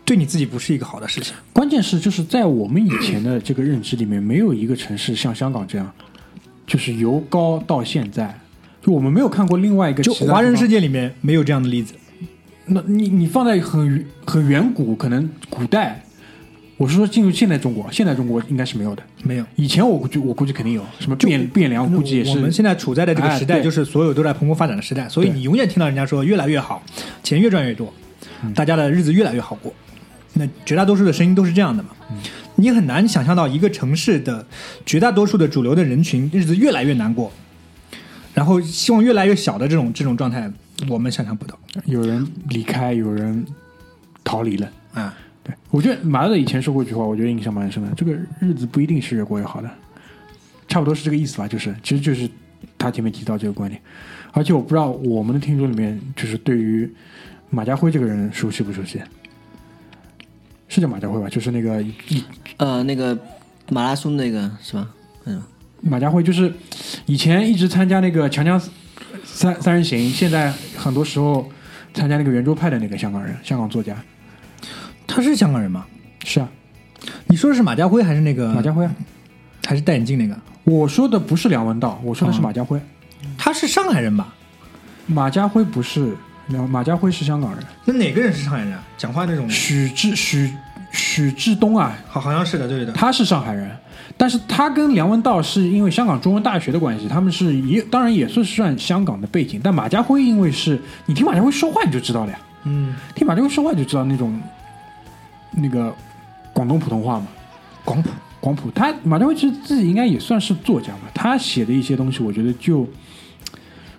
对你自己不是一个好的事情。
关键是就是在我们以前的这个认知里面，没有一个城市像香港这样，就是由高到现在，就我们没有看过另外一个
就华人世界里面没有这样的例子。
那你你放在很很远古，可能古代，我是说进入现代中国，现代中国应该是没有的。
没有，
以前我估计我估计肯定有，什么汴汴梁估计也是。
我们现在处在的这个时代，就是所有都在蓬勃发展的时代，所以你永远听到人家说越来越好，钱越赚越多，
嗯
大家的日子越来越好过。那绝大多数的声音都是这样的嘛？
嗯
你很难想象到一个城市的绝大多数的主流的人群日子越来越难过，然后希望越来越小的这种这种状态，我们想象不到
有人离开，有人逃离了。
啊。
对，我觉得马德以前说过一句话，我觉得印象蛮深的。这个日子不一定是越过越好的，差不多是这个意思吧。就是，其实就是他前面提到这个观点。而且我不知道我们的听众里面，就是对于马家辉这个人熟悉不熟悉？是叫马家辉吧？就是那个一
呃，那个马拉松那个是吧？嗯，
马家辉，就是以前一直参加那个强强三三人行，现在很多时候参加那个圆桌派的那个香港人，香港作家。
他是香港人吗？
是啊，
你说的是马家辉还是那个
马家辉啊。
还是戴眼镜那个？
我说的不是梁文道，我说的是马家辉。
他是上海人吧？
马家辉不是，梁马家辉是香港人。
那哪个人是上海人啊？讲话那种
许志许许志东啊，
好好像是的，对对对。
他是上海人，但是他跟梁文道是因为香港中文大学的关系，他们是也当然也算是算香港的背景。但马家辉因为是你听马家辉说话你就知道了呀，
嗯，
听马家辉说话就知道那种那个广东普通话嘛。
广普
广普，他马家辉其实自己应该也算是作家嘛，他写的一些东西，我觉得就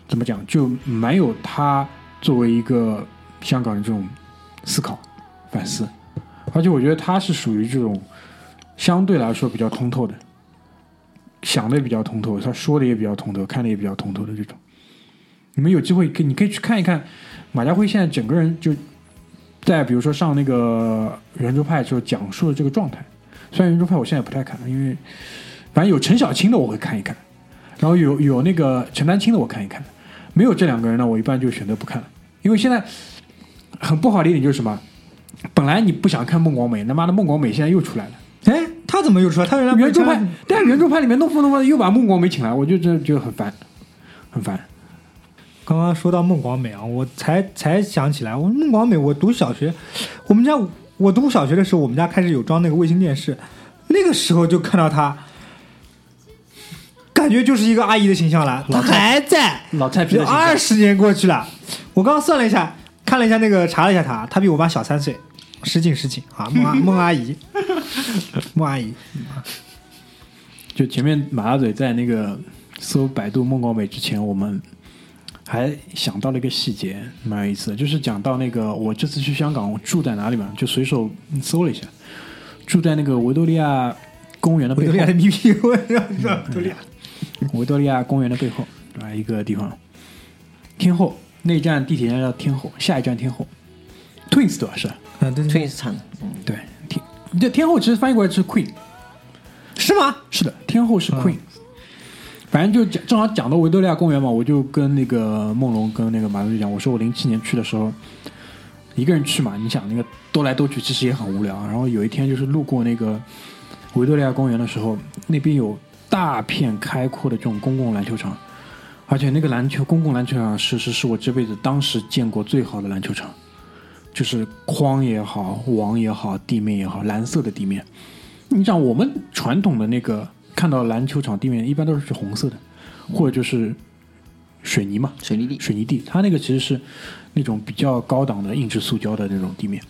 怎么讲，就蛮有他作为一个香港人这种思考、反思，而且我觉得他是属于这种相对来说比较通透的，想的也比较通透，他说的也比较通透，看的也比较通透的这种。你们有机会可以，你可以去看一看马家辉现在整个人就在比如说上那个圆桌派时候讲述的这个状态。虽然圆桌派我现在不太看，因为反正有陈小青的我会看一看，然后有有那个陈丹青的我看一看，没有这两个人呢，我一般就选择不看了，因为现在很不好的一点就是什么，本来你不想看孟广美，他妈的孟广美现在又出来了，
哎，他怎么又出来？他原来不是
圆桌派
参，
对啊，圆桌派里面弄风弄风的又把孟广美请来，我就真的觉得很烦，很烦。
刚刚说到孟广美啊，我才才想起来，我孟广美，我读小学，我们家我读小学的时候，我们家开始有装那个卫星电视，那个时候就看到他，感觉就是一个阿姨的形象了，她还在，
老菜皮
有
的
二十年过去了。我刚刚算了一下，看了一下那个，查了一下她，她比我爸小三岁，失敬失敬啊，孟阿孟阿姨，孟阿姨，
就前面马大嘴在那个搜百度孟广美之前，我们还想到了一个细节，蛮有意思的，就是讲到那个我这次去香港，我住在哪里嘛，就随手搜了一下，住在那个维多利亚公园的背后。
维多利亚，的秘密，维多利亚。
维多利亚公园的背后，啊？一个地方，天后那一站地铁站叫天后，下一站天后，Twins 对吧？是，
嗯
，，Twins 唱的，嗯，
对，天这天后其实翻译过来是 Queen，
是吗？
是的，天后是 Queen。反正就讲正好讲到维多利亚公园嘛，我就跟那个梦龙跟那个马东就讲，我说我零七年去的时候，一个人去嘛，你想那个兜来兜去，其实也很无聊。然后有一天就是路过那个维多利亚公园的时候，那边有大片开阔的这种公共篮球场，而且那个篮球公共篮球场是是是我这辈子当时见过最好的篮球场，就是框也好，网也好，地面也好，蓝色的地面。你想我们传统的那个看到篮球场地面一般都是红色的，或者就是水泥嘛，
水泥地，
水泥地，它那个其实是那种比较高档的硬质塑胶的那种地面。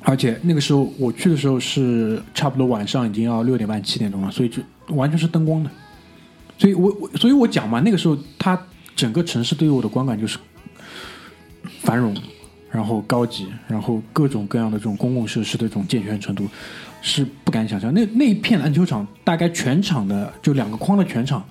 而且那个时候我去的时候是差不多晚上已经要六点半七点钟了，所以就完全是灯光的。所以我我所以我讲嘛，那个时候它整个城市对于我的观感就是繁荣，然后高级，然后各种各样的这种公共设施的这种健全程度是不敢想象。那那一片篮球场大概全场的就两个框的全场，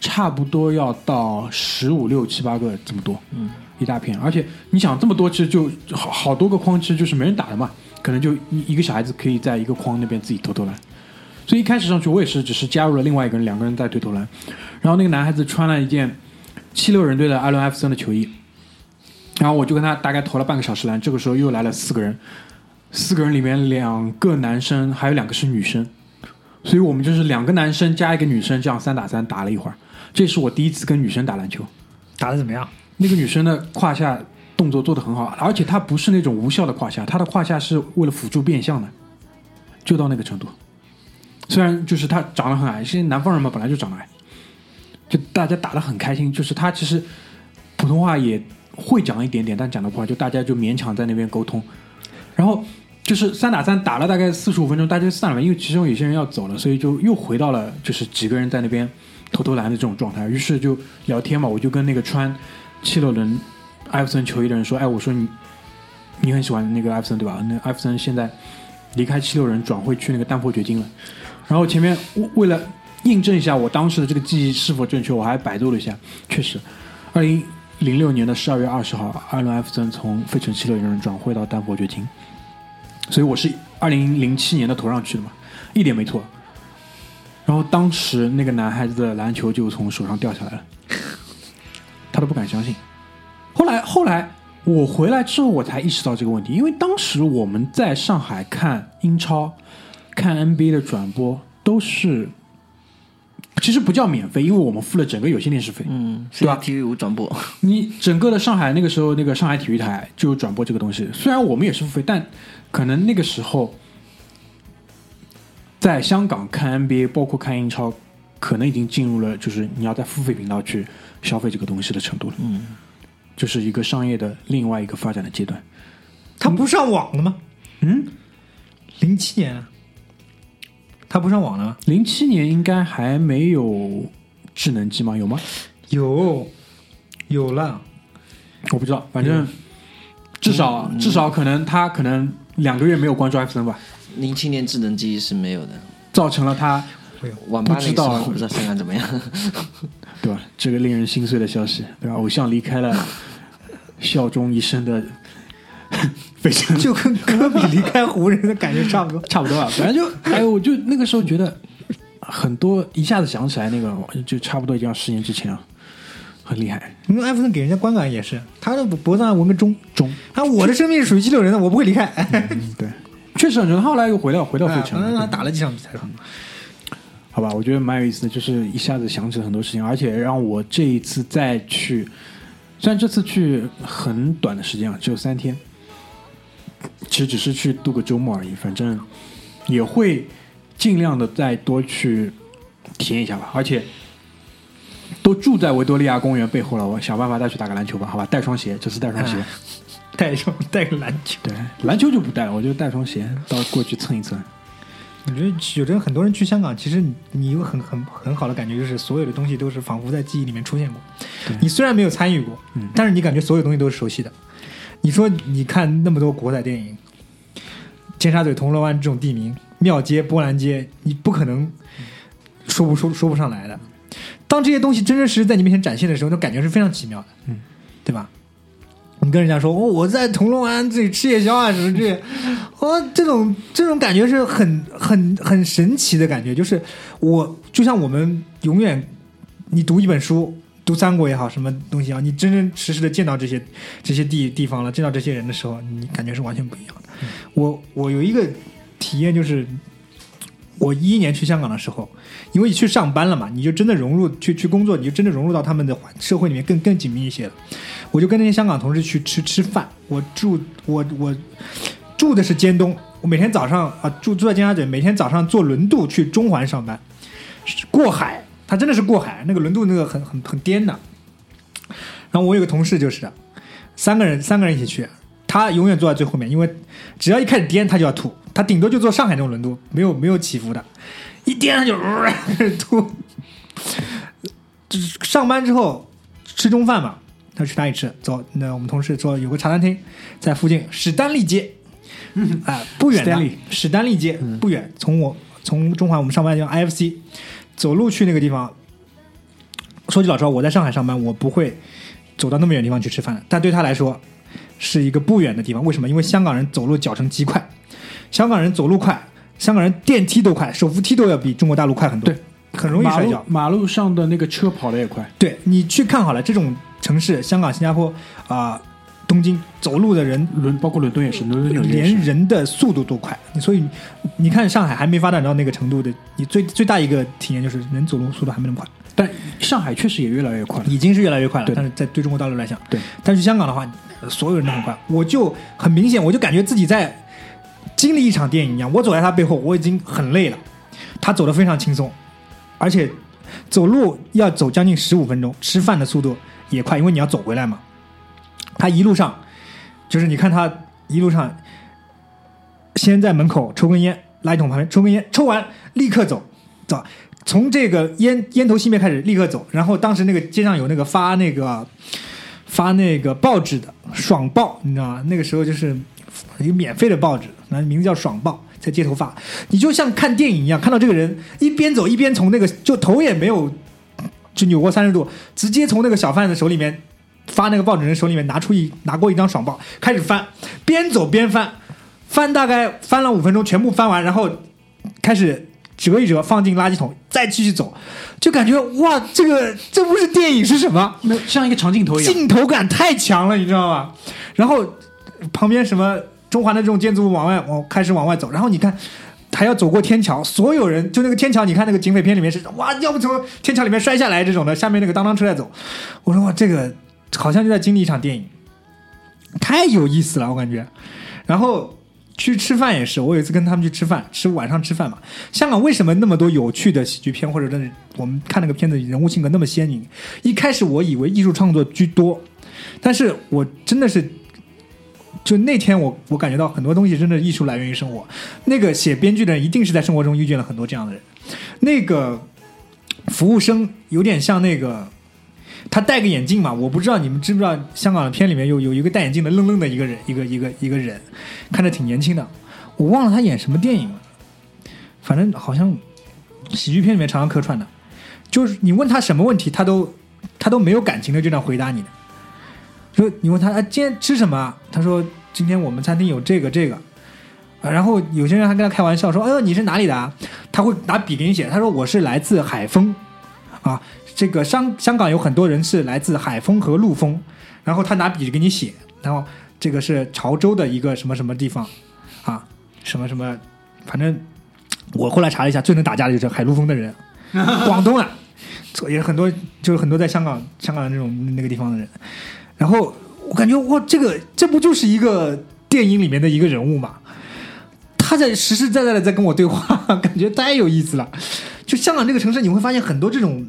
差不多要到十五六七八个这么多，嗯，一大片。而且你想这么多，其实就好好多个框，其实就是没人打的嘛，可能就一一个小孩子可以在一个框那边自己投投篮。所以一开始上去，我也是只是加入了另外一个人，两个人在对投篮。然后那个男孩子穿了一件七六人队的艾伦·艾弗森的球衣，然后我就跟他大概投了半个小时篮。这个时候又来了四个人，四个人里面两个男生，还有两个是女生，所以我们就是两个男生加一个女生，这样三打三打了一会儿。这是我第一次跟女生打篮球。
打的怎么样？
那个女生的胯下动作做得很好，而且她不是那种无效的胯下，她的胯下是为了辅助变向的，就到那个程度。虽然就是她长得很矮，是南方人嘛，本来就长得矮，就大家打得很开心。就是她其实普通话也会讲一点点，但讲的不好，就大家就勉强在那边沟通。然后就是三打三打了大概四十五分钟，大家散了，因为其中有些人要走了，所以就又回到了就是几个人在那边投投篮的这种状态。于是就聊天嘛，我就跟那个穿七六人艾弗森球衣的人说：“哎，我说你你很喜欢那个艾弗森对吧？那艾弗森现在离开七六人，转会去那个丹佛掘金了。然后前面为了印证一下我当时的这个记忆是否正确，我还百度了一下，确实，二零零六年的十二月二十号，艾伦·艾弗森从费城七六人转会到丹佛掘金，所以我是二零零七年的头上去的嘛，一点没错。然后当时那个男孩子的篮球就从手上掉下来了，他都不敢相信。后来后来我回来之后，我才意识到这个问题，因为当时我们在上海看英超、看 NBA 的转播都是，其实不叫免费，因为我们付了整个有线电视费。
嗯，
对吧
TV 五转播，
你整个的上海那个时候，那个上海体育台就有转播这个东西。虽然我们也是付费，但可能那个时候在香港看 NBA，包括看英超，可能已经进入了就是你要在付费频道去消费这个东西的程度了。
嗯，
就是一个商业的另外一个发展的阶段。
他不上网了吗？
嗯，
零七年啊，他不上网的吗？
零七年应该还没有智能机吗？有吗？
有，有了。
我不知道，反正至少、至少可能他可能两个月没有关注艾弗森吧，
零七年智能机是没有的，
造成了他
网吧那个时
不知道
候不知道香港怎么样，
对吧？这个令人心碎的消息，对吧？偶像离开了 效忠一生的费城，
就跟 科比离开湖人的感觉差不多。
差不多啊。反正就，哎呦，我就那个时候觉得很多，一下子想起来那个，就差不多已经要十年之前了，很厉害。
因为艾弗森给人家观感也是，他的脖子上纹个钟，
中，
啊，我的生命是属于七六人的，我不会离开。
嗯，对，确实很准。后来又回到回到费城
他
对
打了几场比赛吧。
好吧，我觉得蛮有意思的，就是一下子想起了很多事情，而且让我这一次再去，虽然这次去很短的时间啊，只有三天，其实只是去度个周末而已，反正也会尽量的再多去体验一下吧，而且都住在维多利亚公园背后了，我想办法再去打个篮球吧，好吧，带双鞋，这次带双鞋，
哎 带双带个篮球，
对，篮球就不带了，我就带双鞋到过去蹭一蹭，
我觉得有的很多人去香港，其实你你有很很很好的感觉，就是所有的东西都是仿佛在记忆里面出现过。你虽然没有参与过，
嗯。
但是你感觉所有东西都是熟悉的。你说你看那么多国仔电影，尖沙咀、铜锣湾这种地名，庙街、波兰街，你不可能说不说说不上来的。当这些东西真真实实在你面前展现的时候，那感觉是非常奇妙的，
嗯，
对吧？你跟人家说哦，我在铜锣湾这里吃夜宵啊，什么这些，哦，这种这种感觉是很很很神奇的感觉，就是我就像我们永远，你读一本书，读三国也好，什么东西啊，你真真实实的见到这些这些地地方了，见到这些人的时候，你感觉是完全不一样的。我我有一个体验就是，我一一年去香港的时候，因为你去上班了嘛，你就真的融入去去工作，你就真的融入到他们的环社会里面更更紧密一些了。我就跟那些香港同事去吃吃饭，我住我我住的是尖东，我每天早上啊住住在尖沙咀，每天早上坐轮渡去中环上班，过海，他真的是过海，那个轮渡那个很很很颠的。然后我有个同事就是三个人三个人一起去，他永远坐在最后面，因为只要一开始颠他就要吐，他顶多就坐上海那种轮渡，没有没有起伏的，一颠他就、呃、开始吐。就是上班之后吃中饭嘛，他去哪里吃？走，那我们同事说有个茶餐厅在附近史丹利街，啊、不远的史丹利街不远，从我从中环我们上班的地方 IFC 走路去那个地方。说句老实话，我在上海上班，我不会走到那么远的地方去吃饭，但对他来说是一个不远的地方。为什么？因为香港人走路脚程极快，香港人走路快，香港人电梯都快，手扶梯都要比中国大陆快很多，
对，
很容易摔跤。
马路上的那个车跑的也快，
对你去看好了，这种城市，香港、新加坡啊、东京，走路的人
伦包括伦敦也是，伦敦纽约
连。人的速度都快，所以你看上海还没发展到那个程度的，你最最大一个体验就是人走路速度还没那么快，
但上海确实也越来越快了。
已经是越来越快了。但是在对中国大陆来讲，
对，
但是香港的话，呃所有人都很快，我就很明显，我就感觉自己在经历一场电影一样。我走在他背后，我已经很累了，他走得非常轻松，而且走路要走将近十五分钟，吃饭的速度也快，因为你要走回来嘛。他一路上，就是你看他一路上，先在门口抽根烟，垃圾桶旁边抽根烟，抽完立刻走，走。从这个烟烟头熄灭开始，立刻走。然后当时那个街上有那个发那个发那个报纸的爽报，你知道吗？那个时候就是一个免费的报纸，那名字叫爽报，在街头发。你就像看电影一样，看到这个人一边走一边从那个就头也没有就扭过三十度，直接从那个小贩的手里面发那个报纸人手里面拿出一拿过一张爽报，开始翻，边走边翻，翻大概翻了五分钟，全部翻完，然后开始折一折放进垃圾桶，再继续走，就感觉哇，这个这不是电影是什么？
那像一个长镜头一样，
镜头感太强了，你知道吗？然后旁边什么中环的这种建筑物往外往开始往外走，然后你看还要走过天桥，所有人就那个天桥，你看那个警匪片里面是哇，要不从天桥里面摔下来这种的，下面那个当当车在走，我说哇，这个好像就在经历一场电影，太有意思了，我感觉。然后去吃饭也是，我有一次跟他们去吃饭，吃晚上吃饭嘛。香港为什么那么多有趣的喜剧片，或者真的我们看那个片子人物性格那么鲜明？一开始我以为艺术创作居多，但是我真的是，就那天我我感觉到很多东西真的艺术来源于生活。那个写编剧的人一定是在生活中遇见了很多这样的人。那个服务生有点像那个。他戴个眼镜嘛，我不知道你们知不知道，香港的片里面有有一个戴眼镜的愣愣的一个人，一个一个一个人，看着挺年轻的，我忘了他演什么电影了，反正好像喜剧片里面常常客串的，就是你问他什么问题，他都他都没有感情的就这样回答你的。说你问他啊，今天吃什么？他说今天我们餐厅有这个这个，然后有些人还跟他开玩笑说，哎呦你是哪里的？他会拿笔给你写，他说我是来自海丰，啊，这个香香港有很多人是来自海丰和陆丰，然后他拿笔给你写，然后这个是潮州的一个什么什么地方，啊，什么什么，反正我后来查了一下，最能打架的就是海陆丰的人，广东啊，也是很多就是很多在香港香港的那种那个地方的人，然后我感觉哇，这个这不就是一个电影里面的一个人物嘛？他在实实在在的在跟我对话，感觉太有意思了。就香港这个城市，你会发现很多这种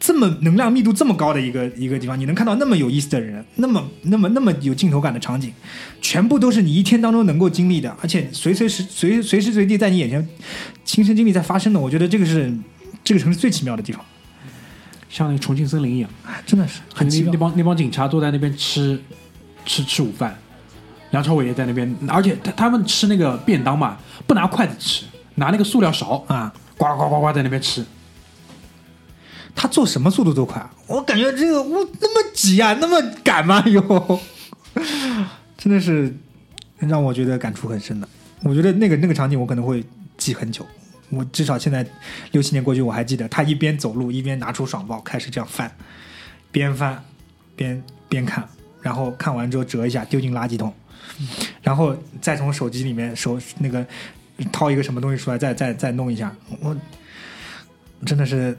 这么能量密度这么高的一个一个地方，你能看到那么有意思的人，那么那么那么有镜头感的场景，全部都是你一天当中能够经历的，而且随随时随随时随地在你眼前亲身经历在发生的。我觉得这个是这个城市最奇妙的地方，
像那个重庆森林一样，
哎真的是很奇妙
那那。帮那帮警察坐在那边吃吃吃午饭，梁朝伟也在那边，而且他他们吃那个便当嘛，不拿筷子吃，拿那个塑料勺
啊，
呱呱呱呱在那边吃。
他做什么速度都快，我感觉这个我那么急啊，那么赶吗？哟，真的是让我觉得感触很深的。我觉得那个那个场景我可能会记很久。我至少现在六七年过去，我还记得他一边走路一边拿出爽报开始这样翻，边翻边边看，然后看完之后折一下丢进垃圾桶，然后再从手机里面手那个掏一个什么东西出来，再再再弄一下，我真的是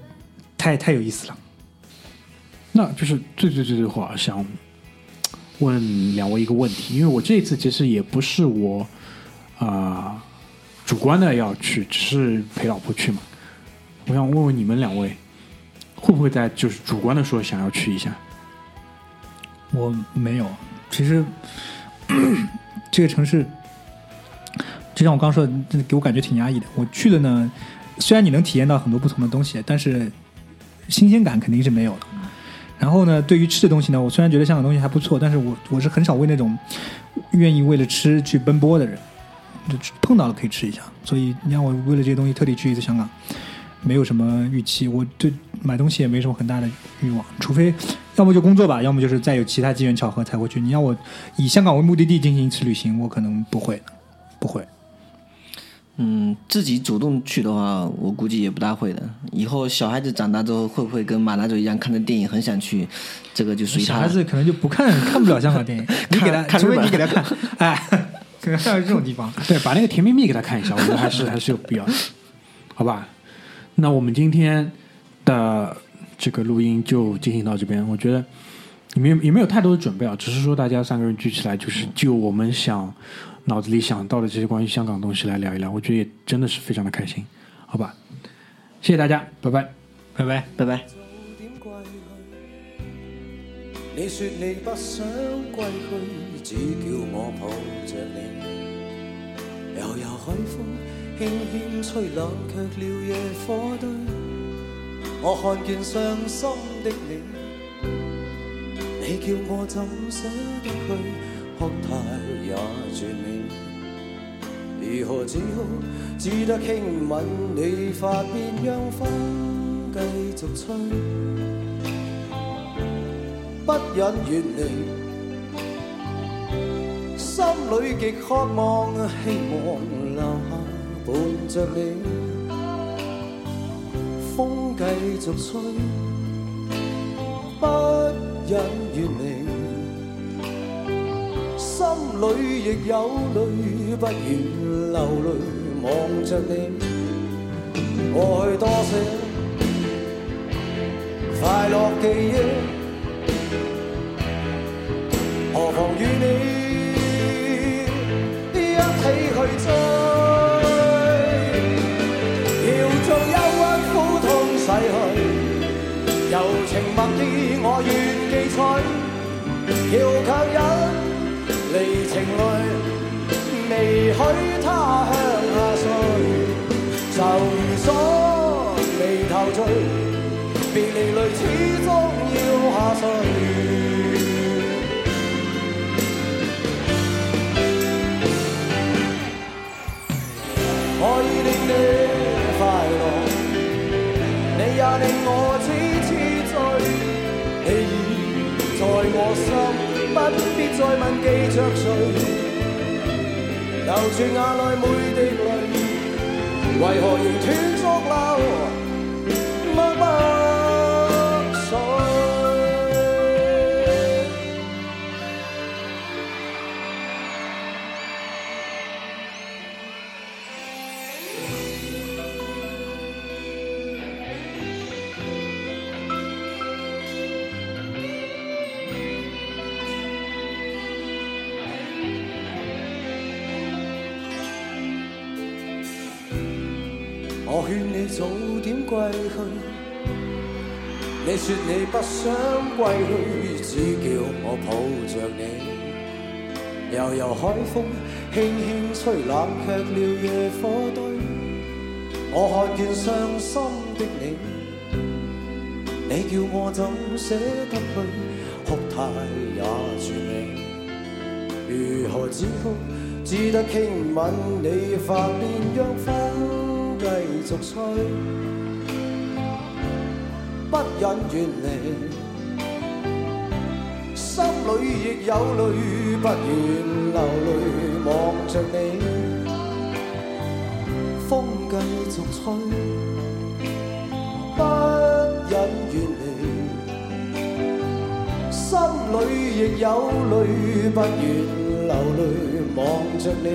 太太有意思了。
那就是最最最最后啊，想问两位一个问题，因为我这一次其实也不是我啊、主观的要去，只是陪老婆去嘛。我想问问你们两位，会不会在就是主观的说想要去一下？
我没有，其实 这个城市，就像我刚说的，真的给我感觉挺压抑的。我去了呢，虽然你能体验到很多不同的东西，但是新鲜感肯定是没有的。然后呢，对于吃的东西呢，我虽然觉得香港东西还不错，但是我我是很少为那种愿意为了吃去奔波的人，就碰到了可以吃一下。所以你让我为了这些东西特地去一次香港，没有什么预期，我对买东西也没什么很大的欲望，除非要么就工作吧，要么就是再有其他机缘巧合才会去。你让我以香港为目的地进行一次旅行，我可能不会，不会。
嗯，自己主动去的话，我估计也不大会的。以后小孩子长大之后，会不会跟马大嘴一样看的电影很想去？这个就属于他
小孩。子可能就不看看不了香港电影，你给他，除非你给他看，哎，可能还有这种地方。
对，把那个《甜蜜蜜》给他看一下，我觉得还是还是有必要的，好吧？那我们今天的这个录音就进行到这边，我觉得也没有也没有太多的准备啊，只是说大家三个人聚起来，就是就我们想脑子里想到的这些关于香港的东西来聊一聊，我觉得也真的是非常的开心，好吧？谢谢大家，拜拜。
拜拜。
拜拜。
你說你不想歸去，只叫我抱着你。悠悠海風輕輕吹，冷卻了野火堆。我看見傷心的你，你叫我怎捨得去？哭態也絕美。如何只好只得輕吻你髮邊，讓風繼續吹，不忍遠離，心裏極渴望，希望留下。伴着你，風繼續吹，不忍遠離。心里亦有淚，不願流淚望着你。過去多些快樂記憶，何妨與你一起去追？要做憂鬱苦痛逝去，柔情蜜意我願記取，要強忍。許他向下垂，就如鎖眉頭聚，別離淚始終要下垂。可以令你快樂，你也令我痴痴醉，你已在我心。不必再問記着誰，流住眼内每滴泪，为何仍断续流说你不想归去，只叫我抱着你。悠悠海風輕輕吹，冷卻了野火堆。我看見傷心的你，你叫我怎捨得去？哭太也絕美。如何止哭？只得傾吻你發邊，讓風繼續吹，不忍遠離。心里亦有淚，不願流淚望着你，風繼續吹，不忍遠離。心里亦有淚，不願流淚望着你。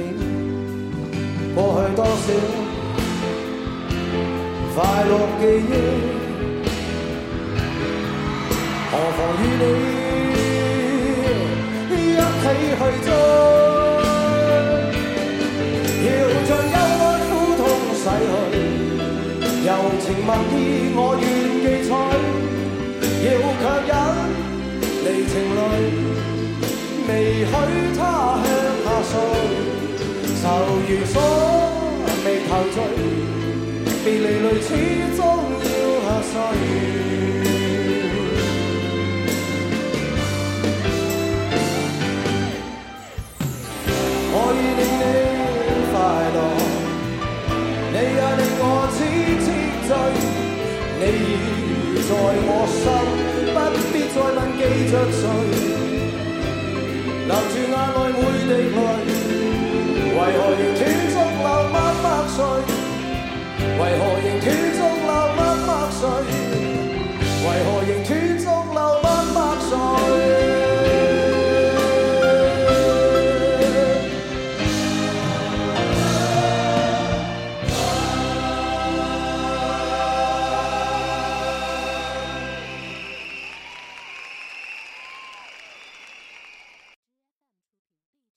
過去多少快樂記憶，何妨与你一起去追，要將憂哀苦痛洗去，柔情蜜意我愿记取，要强忍离情泪，未许他向下垂，愁如锁眉頭聚，別離淚始終要下垂。你已在我心不必再问记着谁留住眼内每滴泪为何仍断续流默默垂为何仍断续流默默垂为何仍断